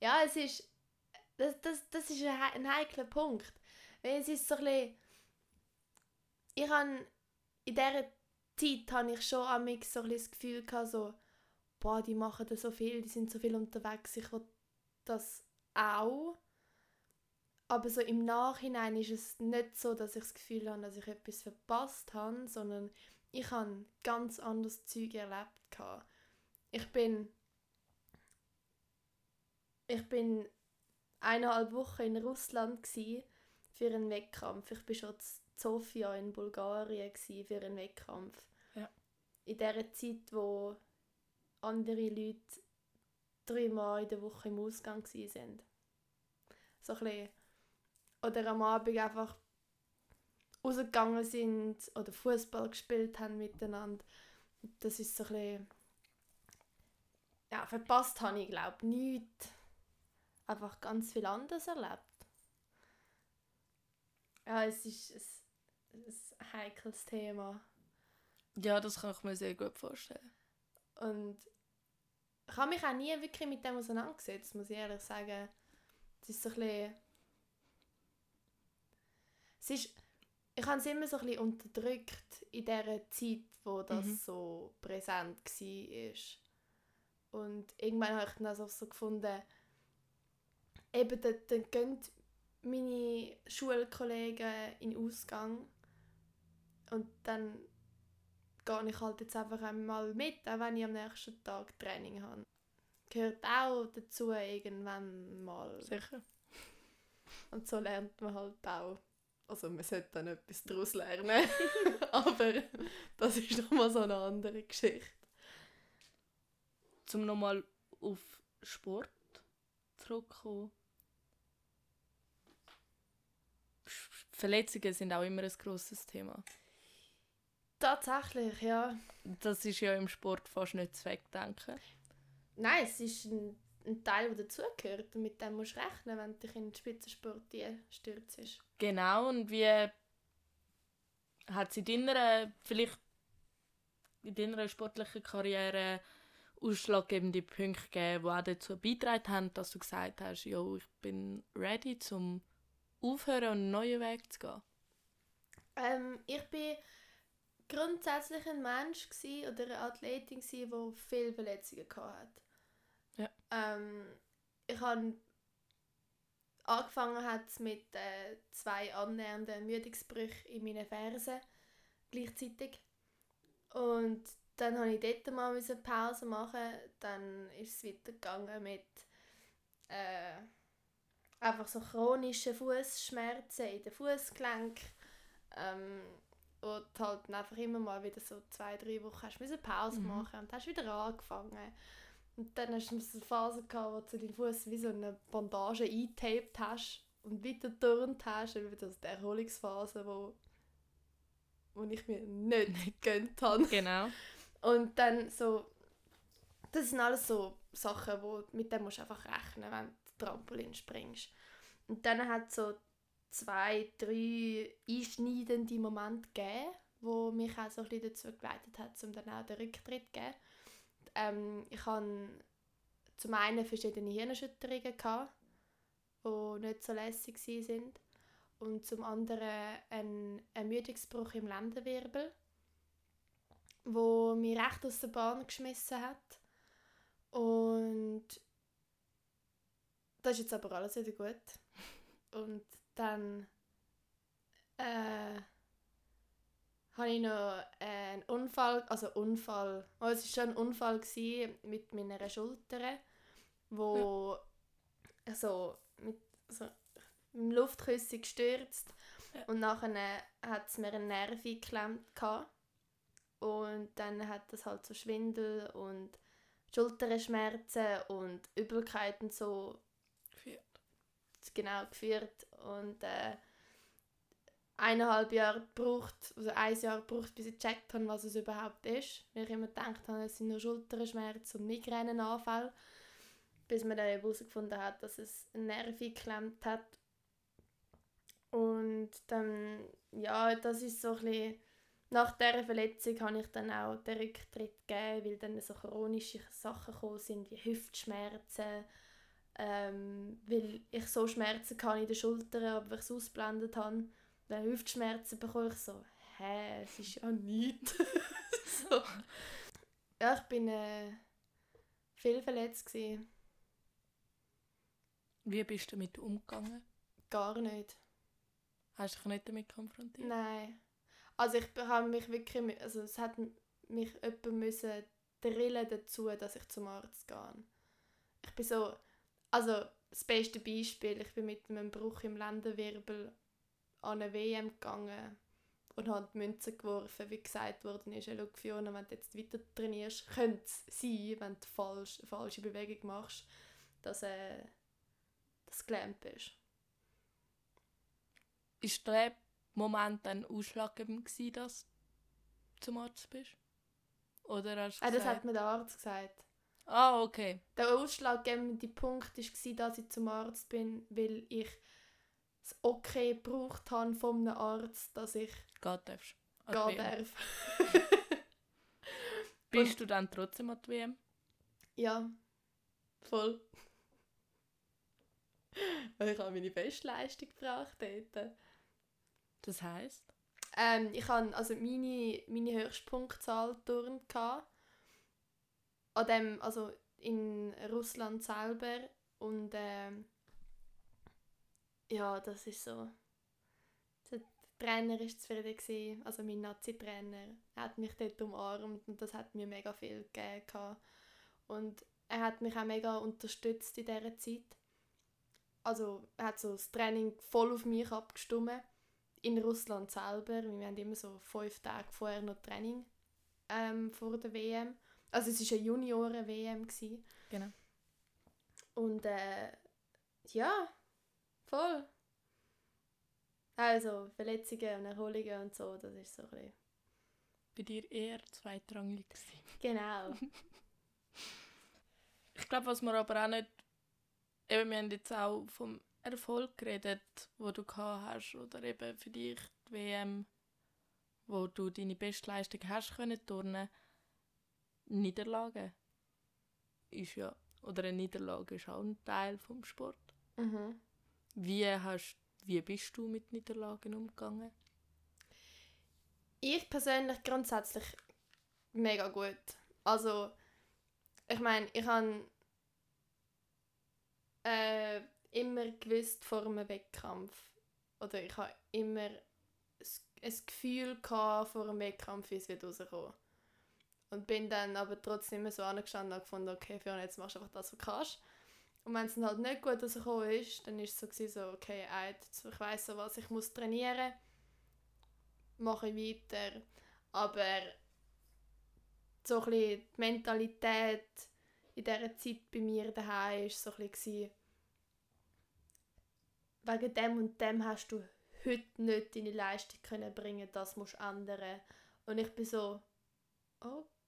Ja, es ist. Das, das, das ist ein, ein heikler Punkt. Weil es ist so ein. Ich habe. In dieser Zeit habe ich schon am so das Gefühl gehabt, so, boah, die machen da so viel, die sind so viel unterwegs, ich will das auch. Aber so im Nachhinein ist es nicht so, dass ich das Gefühl habe, dass ich etwas verpasst habe, sondern ich habe ganz anderes Zeug erlebt. Ich bin ich bin eineinhalb Wochen in Russland für einen Wettkampf. Ich war schon in Sofia in Bulgarien für einen Wettkampf. Ja. In der Zeit, wo andere Leute dreimal in der Woche im Ausgang waren. So ein bisschen. Oder am Abend einfach rausgegangen sind oder Fußball gespielt haben miteinander. Das ist so ein bisschen, ja, verpasst habe ich glaube nichts. Einfach ganz viel anderes erlebt. Ja, es ist ein, ein heikles Thema. Ja, das kann ich mir sehr gut vorstellen. Und ich habe mich auch nie wirklich mit dem auseinandergesetzt, muss ich ehrlich sagen. Es ist so ein bisschen... Es ist ich habe es immer so ein bisschen unterdrückt in der Zeit, wo das Mhm. so präsent war. Und irgendwann habe ich dann also so gefunden, eben dann, dann gehen meine Schulkollegen in den Ausgang und dann gehe ich halt jetzt einfach einmal mit, auch wenn ich am nächsten Tag Training habe. Gehört auch dazu irgendwann mal. Sicher. Und so lernt man halt auch. Also man sollte dann etwas daraus lernen. Aber das ist nochmal so eine andere Geschichte. Zum nochmal auf Sport zurückzukommen. Verletzungen sind auch immer ein grosses Thema. Tatsächlich, ja. Das ist ja im Sport fast nicht zu wegdenken. Nein, es ist ein, ein Teil, der dazugehört. Und mit dem musst du rechnen, wenn du dich in den Spitzensport stürzt. Genau, und wie hat sie in deiner, vielleicht in deiner sportlichen Karriere ausschlaggebende Punkte gegeben, die auch dazu beigetragen haben, dass du gesagt hast, jo, ich bin ready zum Aufhören und einen neuen Weg zu gehen? Ähm, ich bin grundsätzlich ein Mensch gsi oder eine Athletin gsi, die viele Verletzungen hatte. Ja. Ähm, ich habe angefangen hat's mit äh, zwei annähernden Ermüdungsbrüchen in meinen Fersen gleichzeitig und dann habe ich dort mal eine Pause machen. Dann ist es weitergegangen mit äh, einfach so chronischen Fußschmerzen in den Fußgelenk. Ähm, und halt einfach immer mal wieder so zwei, drei Wochen hast du Pause Mhm. machen und hast wieder angefangen. Und dann hast du so eine Phase gehabt, wo du deinen Fuß wie so eine Bandage eingetaped hast und weiter turnt hast. Und wieder so die Erholungsphase, wo, wo ich mir nicht gegönnt habe. Genau. Und dann so, das sind alles so Sachen, wo, mit denen musst du einfach rechnen, wenn Trampolin springst. Und dann hat es so zwei, drei einschneidende Momente gegeben, wo mich auch so ein bisschen dazu geleitet hat, um dann auch den Rücktritt zu geben. Ähm, ich hatte zum einen verschiedene Hirnerschütterungen, gehabt, die nicht so lässig waren. Und zum anderen einen Ermüdungsbruch im Lendenwirbel wo mich recht aus der Bahn geschmissen hat. Und das ist jetzt aber alles wieder gut. Und dann äh, habe ich noch einen Unfall, also Unfall, oh, es war schon ein Unfall gewesen mit meiner Schulter, wo also mit so im Luftküsse gestürzt Ja. und nachher hat es mir einen Nerv gehabt. Und dann hat das halt so Schwindel und Schulterschmerzen und Übelkeit und so. Genau geführt. Und äh, eineinhalb Jahre gebraucht, also ein Jahr gebraucht, bis ich gecheckt habe, was es überhaupt ist. Weil ich immer gedacht habe, es sind nur Schulterschmerzen und Migränenanfälle. Bis man dann herausgefunden hat, dass es einen Nerv geklemmt hat. Und dann, ja, das ist so ein bisschen nach dieser Verletzung habe ich dann auch den Rücktritt gegeben, weil dann so chronische Sachen gekommen sind, wie Hüftschmerzen, ähm, weil ich so Schmerzen hatte in den Schultern, aber ich es ausgeblendet habe. Dann Hüftschmerzen bekomme ich so, hä, es ist ja nichts. so. Ja, ich bin äh, viel verletzt gewesen. Wie bist du damit umgegangen? Gar nicht. Hast du dich nicht damit konfrontiert? Nein. Also ich habe mich wirklich, also es hat mich jemand müssen drillen dazu, dass ich zum Arzt gehe. Ich bin so, also das beste Beispiel, ich bin mit einem Bruch im Lendenwirbel an eine WM gegangen und habe die Münze geworfen, wie gesagt worden ist, schau, Fiona, wenn du jetzt weiter trainierst, könnte es sein, wenn du falsch, eine falsche Bewegung machst, dass äh, dass du gelähmt bist. Ist der Moment dann ausschlaggebend gewesen, dass du zum Arzt bist? Oder hast du Ah, das hat mir der Arzt gesagt. Ah, okay. Der ausschlaggebende Punkt war, dass ich zum Arzt bin, weil ich das Okay gebraucht habe von einem Arzt, dass ich Gehen die gehen darf. Bist du dann trotzdem an die WM? Ja, voll. Ich habe meine Bestleistung gebracht dort. Das heisst? Ähm, ich hatte also meine, meine Höchstpunktzahl turnt. An dem, also in Russland selber. Und ähm, ja, das ist so. Der Trainer war zufrieden, gewesen, also mein Nazi-Trainer. Er hat mich dort umarmt und das hat mir mega viel gegeben. Und er hat mich auch mega unterstützt in dieser Zeit. Also er hat so das Training voll auf mich abgestimmt. In Russland selber. Wir haben immer so fünf Tage vorher noch Training ähm, vor der WM. Also es war eine Junioren-WM. Genau. Und äh, ja, voll. Also Verletzungen und Erholungen und so, das ist so ein bisschen... Bei dir eher zweitrangig gewesen. Genau. ich glaube, was wir aber auch nicht... Eben, wir haben jetzt auch vom Erfolg geredet, wo du gehabt hast, oder eben für dich die WM, wo du deine Bestleistung hast können turnen. Niederlage ist ja oder eine Niederlage ist auch ein Teil vom Sport. Mhm. Wie hast wie bist du mit Niederlagen umgegangen? Ich persönlich grundsätzlich mega gut. Also ich meine, ich habe äh, immer gewusst vor einem Wettkampf oder ich habe immer ein Gefühl gehabt vor einem Wettkampf, wie es wird rauskommen. Und bin dann aber trotzdem immer so angestanden und gefunden, okay, Fiona, jetzt machst du einfach das, was du kannst. Und wenn es dann halt nicht gut rausgekommen ist, dann ist es so, so okay, ich weiss so was, ich muss trainieren, mache ich weiter. Aber so ein bisschen die Mentalität in dieser Zeit bei mir daheim war so ein bisschen, wegen dem und dem hast du heute nicht deine Leistung können bringen, das musst du ändern. Und ich bin so,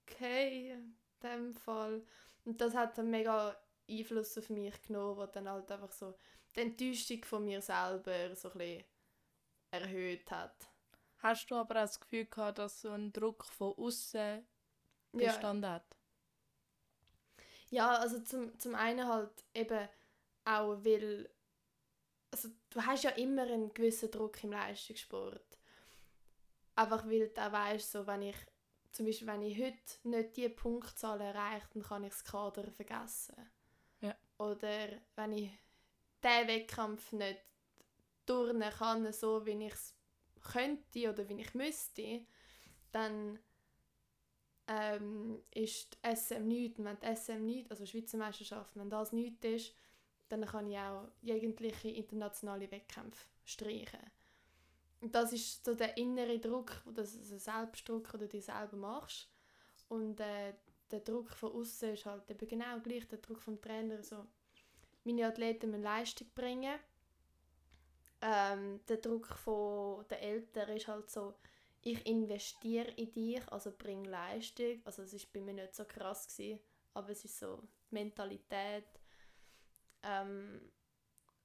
okay in dem Fall. Und das hat einen mega Einfluss auf mich genommen, wo dann halt einfach so die Enttäuschung von mir selber so ein bisschen erhöht hat. Hast du aber auch das Gefühl gehabt, dass so ein Druck von außen bestanden ja. hat? Ja, also zum, zum einen halt eben auch, weil also du hast ja immer einen gewissen Druck im Leistungssport. Einfach weil du auch weißt, so, wenn ich zum Beispiel, wenn ich heute nicht diese Punktzahl erreiche, dann kann ich das Kader vergessen. Ja. Oder wenn ich diesen Wettkampf nicht turnen kann, so wie ich es könnte oder wie ich müsste, dann ähm, ist die SM nichts. wenn die SM nichts, also Schweizer Meisterschaft, wenn das nichts ist, dann kann ich auch jegliche internationale Wettkämpfe streichen. Das ist so der innere Druck, das ein Selbstdruck, den du dir selber machst. Und äh, der Druck von außen ist halt eben genau gleich, der Druck vom Trainer. So, meine Athleten müssen Leistung bringen. Ähm, der Druck von den Eltern ist halt so, ich investiere in dich, also bring Leistung. Also es ist bei mir nicht so krass gewesen, aber es ist so die Mentalität. Ähm,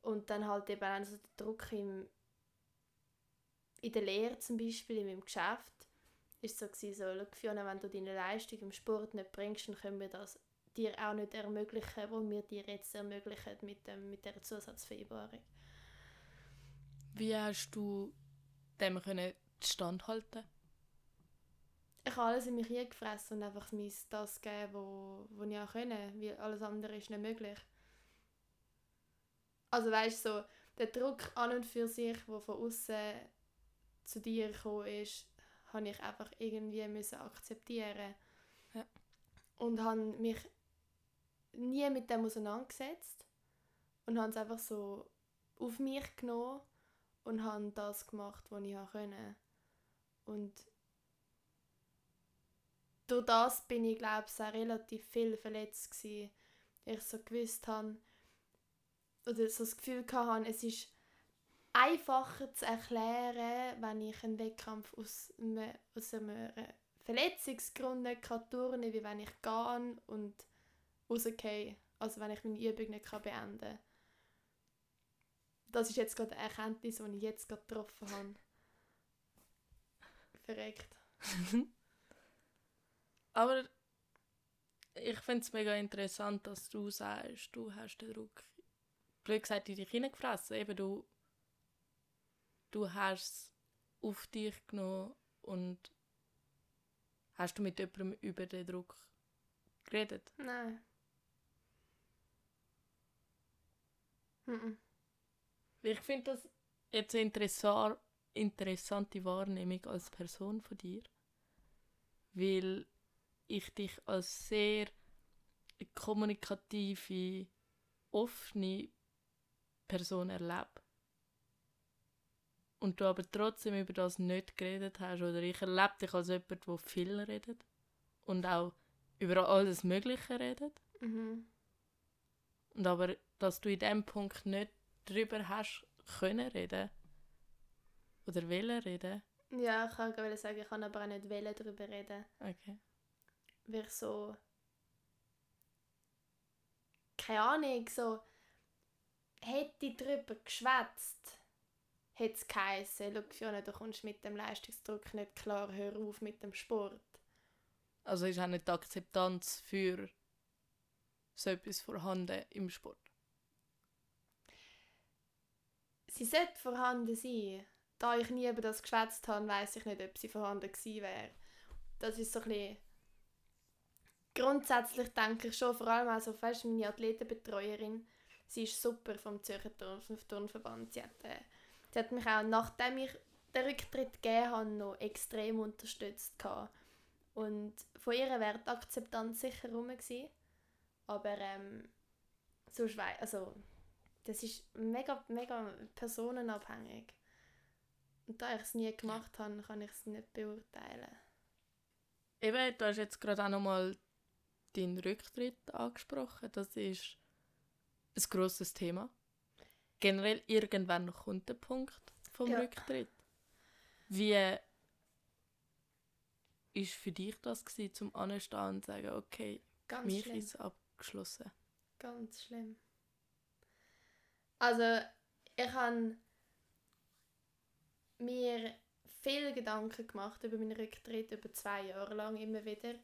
und dann halt eben auch so der Druck im, in der Lehre zum Beispiel, in meinem Geschäft, ist es so, gewesen, so Fiona, wenn du deine Leistung im Sport nicht bringst, dann können wir das dir auch nicht ermöglichen, was wir dir jetzt ermöglichen mit, dem, mit dieser Zusatzvereinbarung. Wie hast du dem können standhalten Ich habe alles in mich gefressen und einfach mein das gegeben, wo, wo ich auch können, weil alles andere ist nicht möglich. Also weißt du, so, der Druck an und für sich, der von außen zu dir gekommen ist, habe ich einfach irgendwie müssen akzeptieren ja. und habe mich nie mit dem auseinandergesetzt und habe es einfach so auf mich genommen und habe das gemacht, was ich konnte. Und durch das bin ich glaube ich auch relativ viel verletzt gewesen. Ich so gewusst habe oder so das Gefühl hatte, es ist einfacher zu erklären, wenn ich einen Wettkampf aus einem, aus einem Verletzungsgrund nicht kann turnen wie wenn ich gehe und rausgehe. Also wenn ich meine Übung nicht kann beenden kann. Das ist jetzt gerade eine Erkenntnis, die ich jetzt gerade getroffen habe. Verreckt. Aber ich finde es mega interessant, dass du sagst, du hast den Druck, blöd gesagt, in dich hineingefressen. Eben, du du hast auf dich genommen und hast du mit jemandem über den Druck geredet? Nein. Ich finde das jetzt eine interessa interessante Wahrnehmung als Person von dir, weil ich dich als sehr kommunikative, offene Person erlebe. Und du aber trotzdem über das nicht geredet hast. Oder ich erlebe dich als jemand, der viel redet. Und auch über alles Mögliche redet. Mhm. Und aber, dass du in dem Punkt nicht darüber hast können reden. Oder wollen reden. Ja, ich kann gerade sagen, ich kann aber auch nicht wollen darüber reden. Okay. Weil ich so... Keine Ahnung, so... Hätte ich darüber geschwätzt, hätte es geheißen, schau Fiona, du kommst mit dem Leistungsdruck nicht klar, hör auf mit dem Sport. Also ist auch nicht die Akzeptanz für so etwas vorhanden im Sport. Sie sollte vorhanden sein. Da ich nie über das geschwätzt habe, weiß ich nicht, ob sie vorhanden gewesen wäre. Das ist so ein bisschen... Grundsätzlich denke ich schon, vor allem also, weißt, meine Athletenbetreuerin, sie ist super vom Zürcher Turn Turnverband. Sie hat, äh, sie hat mich auch, nachdem ich den Rücktritt gegeben habe, noch extrem unterstützt. Gehabt. Und von ihr wäre die Akzeptanz sicher rum gewesen. Aber ähm, sonst wei- also das ist mega, mega personenabhängig. Und da ich es nie gemacht habe, kann ich es nicht beurteilen. Eben, du hast jetzt gerade auch nochmal deinen Rücktritt angesprochen. Das ist ein grosses Thema. Generell, irgendwann kommt der Punkt vom Ja. Rücktritt. Wie war für dich das gewesen, zum Anstehen und sagen, okay, Ganz mich schlimm. ist abgeschlossen? Ganz schlimm. Also, ich habe mir viel Gedanken gemacht über meinen Rücktritt, über zwei Jahre lang immer wieder.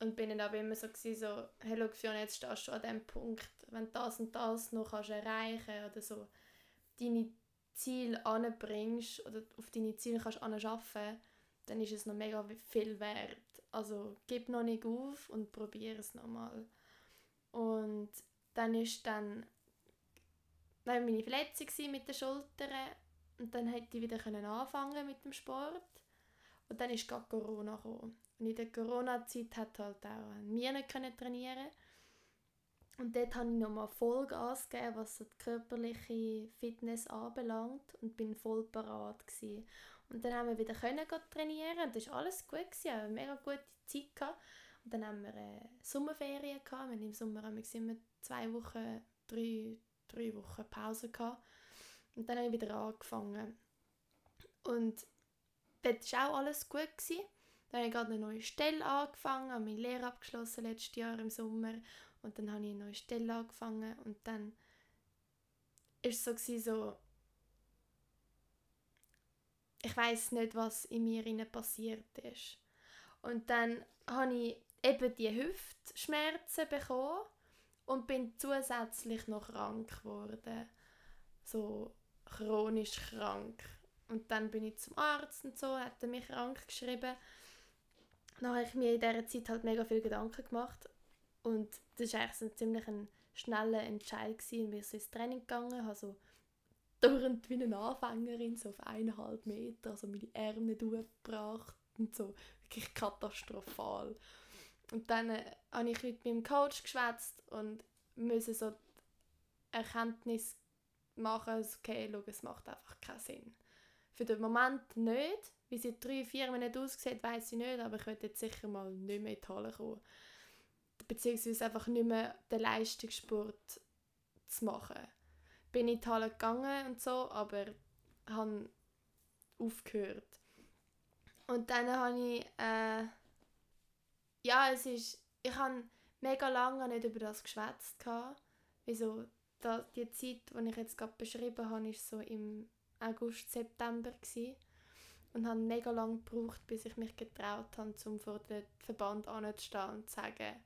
Und bin dann aber immer so, gewesen, so hey, schau, Fiona, jetzt stehst du an dem Punkt, wenn du das und das noch kannst erreichen oder so deine Ziele anbringst oder auf deine Ziele kannst anschaffen, dann ist es noch mega viel wert. Also gib noch nicht auf und probier es nochmal. Und dann ist dann dann meine Verletzung mit den Schultern und dann hätte ich wieder können anfangen mit dem Sport und dann ist gerade Corona gekommen. Und in der Corona-Zeit hat halt auch mir nicht können trainieren und dort habe ich nochmal Vollgas gegeben, was die körperliche Fitness anbelangt und bin voll parat gewesen. Und dann haben wir wieder können trainieren und das war alles gut, gewesen. eine mega gute Zeit. Gehabt. Und dann haben wir äh, Sommerferien gehabt. Wir im Sommer haben wir immer zwei Wochen, drei, drei Wochen Pause gehabt. Und dann habe ich wieder angefangen. Und dort war auch alles gut. Gewesen. Dann habe ich gerade eine neue Stelle angefangen, habe meine Lehre abgeschlossen letztes Jahr im Sommer. Und dann habe ich eine neue Stelle angefangen. Und dann es so, gewesen, so ich weiß nicht, was in mir passiert ist. Und dann habe ich eben die Hüftschmerzen bekommen und bin zusätzlich noch krank geworden. So chronisch krank. Und dann bin ich zum Arzt und so, hat er mich krank geschrieben. Dann habe ich mir in dieser Zeit halt mega viel Gedanken gemacht. Und das war eigentlich so ein ziemlich ein schneller Entscheid. Gewesen. Ich so ins Training gegangen, habe so dauernd wie eine Anfängerin, so auf eineinhalb Meter, also meine Arme nicht hochgebracht und so, wirklich katastrophal. Und dann äh, habe ich mit meinem Coach geschwätzt und musste so die Erkenntnis machen, so, okay, schau, es macht einfach keinen Sinn. Für den Moment nicht, wie sie drei, vier Minuten aussieht, weiß ich nicht, aber ich werde jetzt sicher mal nicht mehr in die Halle kommen. Beziehungsweise einfach nicht mehr den Leistungssport zu machen bin in die Halle gegangen und so, aber habe aufgehört. Und dann habe ich, äh, ja, es ist, ich habe mega lange nicht über das geschwätzt. Wieso, die Zeit, die ich jetzt gerade beschrieben habe, war so im August, September gewesen. und habe mega lange gebraucht, bis ich mich getraut habe, um vor dem Verband anzustehen und zu sagen,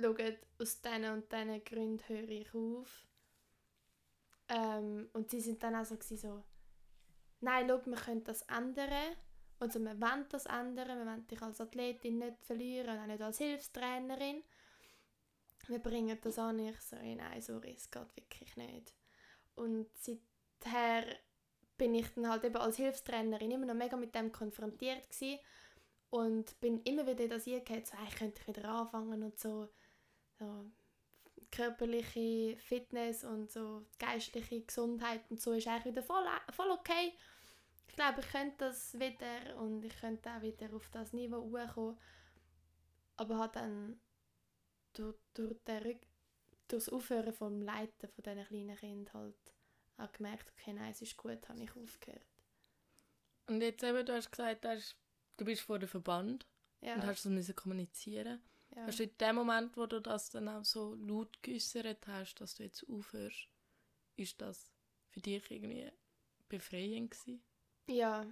schaut, aus diesen und diesen Gründen höre ich auf. Ähm, und sie sind dann auch so, so nein, schau, wir können das ändern. Also wir wollen das ändern, wir wollen dich als Athletin nicht verlieren, auch nicht als Hilfstrainerin. Wir bringen das an. Ich so, nein, sorry, es geht wirklich nicht. Und seither bin ich dann halt eben als Hilfstrainerin immer noch mega mit dem konfrontiert gewesen und bin immer wieder das eingehauen, so, ich könnte wieder anfangen und so, so körperliche Fitness und so geistliche Gesundheit und so ist eigentlich wieder voll, voll okay. Ich glaube, ich könnte das wieder und ich könnte auch wieder auf das Niveau hochkommen. Aber hat dann durch, durch, den Rück durch das Aufhören vom Leiten von diesen kleinen Kindern halt auch gemerkt, okay, nein, es ist gut, habe ich aufgehört. Und jetzt eben, du hast gesagt, du bist vor dem Verband ja. und hast das kommunizieren ja. Du in dem Moment, wo du das dann auch so laut geäußert hast, dass du jetzt aufhörst, ist das für dich irgendwie befreiend gewesen? Ja,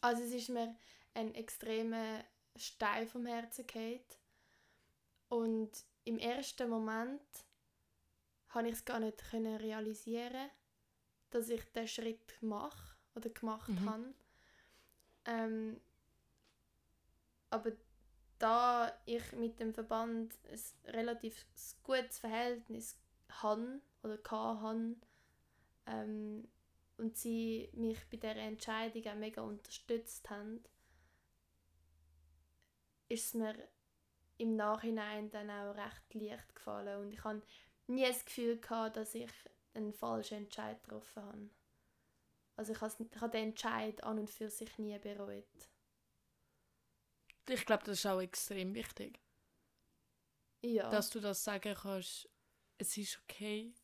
also es ist mir ein extremer Stein vom Herzen gefallen. Und im ersten Moment konnte ich es gar nicht realisieren, dass ich diesen Schritt mache oder gemacht mhm. habe. Ähm, aber da ich mit dem Verband ein relativ gutes Verhältnis habe oder kann ähm, und sie mich bei dieser Entscheidung auch mega unterstützt haben, ist es mir im Nachhinein dann auch recht leicht gefallen und ich habe nie das Gefühl gehabt, dass ich einen falschen Entscheid getroffen habe. Also ich habe den Entscheid an und für sich nie bereut ich glaube, das ist auch extrem wichtig. Ja. Dass du das sagen kannst, es ist okay.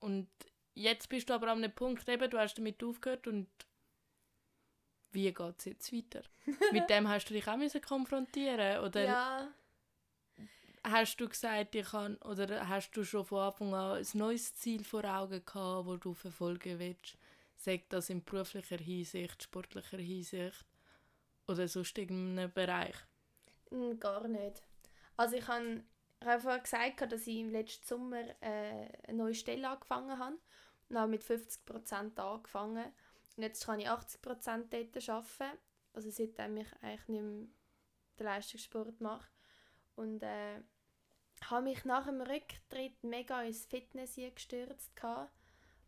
Und jetzt bist du aber an einem Punkt, eben, du hast damit aufgehört und wie geht es jetzt weiter? Mit dem hast du dich auch müssen konfrontieren oder ja. hast du gesagt, ich kann, oder hast du schon von Anfang an ein neues Ziel vor Augen gehabt, das du verfolgen willst? Sagt das in beruflicher Hinsicht, sportlicher Hinsicht? Oder sonst irgendeinem Bereich? Gar nicht. Also ich habe einfach gesagt, dass ich im letzten Sommer äh, eine neue Stelle angefangen habe. Und habe mit 50% angefangen. Und jetzt kann ich 80% dort arbeiten. Also seitdem ich eigentlich nicht mehr den Leistungssport mache. Und äh, habe mich nach dem Rücktritt mega ins Fitness gestürzt.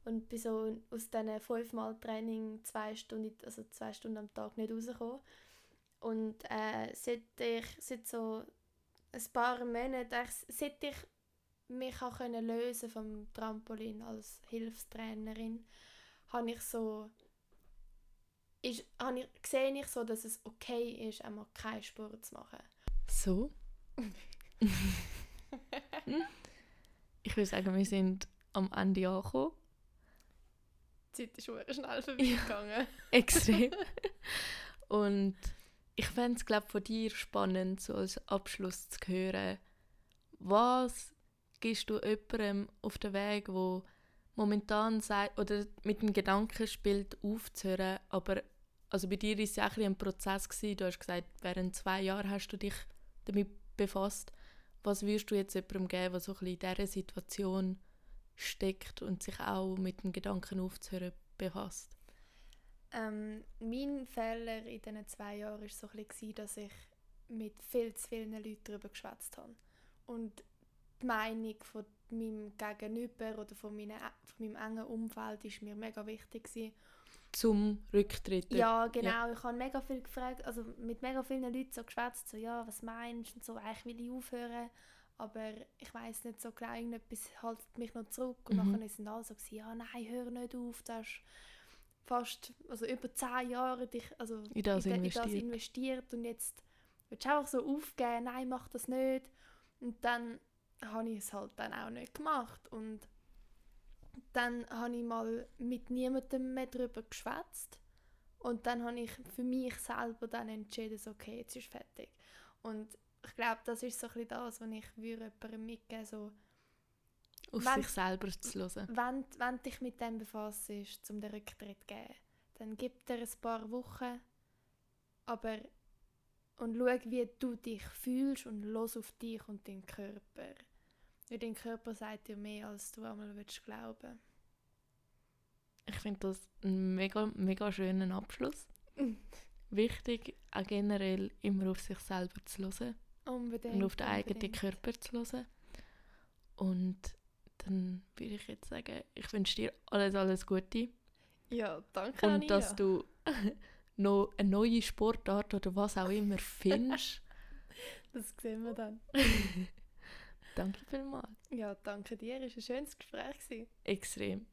Und bin so aus diesen fünfmal Training zwei Stunden, also zwei Stunden am Tag nicht rausgekommen. Und äh, seit ich seit so ein paar Monaten, seit ich mich auch können lösen vom Trampolin als Hilfstrainerin, habe ich so ist, habe ich, sehe ich so, dass es okay ist, einmal keinen Sport zu machen. So? ich würde sagen, wir sind am Ende angekommen. Die Zeit ist schnell vorbeigegangen. Ja, extrem. Und ich fände es, glaube von dir spannend, so als Abschluss zu hören, was gibst du jemandem auf den Weg, wo momentan sagt, oder mit dem Gedanken spielt, aufzuhören, aber also bei dir war es ja auch ein Prozess gewesen. Du hast gesagt, während zwei Jahren hast du dich damit befasst. Was würdest du jetzt jemandem geben, der so ein in dieser Situation steckt und sich auch mit dem Gedanken aufzuhören befasst? Ähm, mein Fehler in diesen zwei Jahren war so ein bisschen, dass ich mit viel zu vielen Leuten darüber geschwätzt habe. Und die Meinung von meinem Gegenüber oder von, meine, von meinem engen Umfeld war mir mega wichtig. Gewesen. Zum Rücktritt? Ja, genau. Ja. Ich habe mega viel gefragt, also mit mega vielen Leuten so geschwätzt, so «Ja, was meinst du?» und so «Eigentlich will ich aufhören, aber ich weiß nicht so genau, irgendetwas haltet mich noch zurück.» Und mhm. dann sind alle so «Ja, nein, hör nicht auf, das ist fast, also über zehn Jahre dich, also in das, in, investiert. in das investiert und jetzt willst du einfach so aufgeben, nein, mach das nicht. Und dann habe ich es halt dann auch nicht gemacht und dann habe ich mal mit niemandem mehr darüber geschwätzt und dann habe ich für mich selber dann entschieden, so, okay, jetzt ist fertig. Und ich glaube, das ist so ein bisschen das, was ich würde jemandem mitgeben so auf wenn, sich selber zu hören. Wenn, wenn dich mit dem befasst, um den Rücktritt zu geben, dann gib dir ein paar Wochen, aber und schau, wie du dich fühlst und los auf dich und deinen Körper. Weil dein Körper sagt dir mehr, als du einmal willst glauben. ich finde das einen mega, mega schönen Abschluss. Wichtig, auch generell immer auf sich selber zu hören Unbedingt. und auf den eigenen unbedingt. Körper zu hören. Und dann würde ich jetzt sagen, ich wünsche dir alles, alles Gute. Ja, danke Und Ania. dass du noch eine neue Sportart oder was auch immer findest. Das sehen wir dann. Danke vielmals. Ja, danke dir. Es war ein schönes Gespräch. gewesen. Extrem.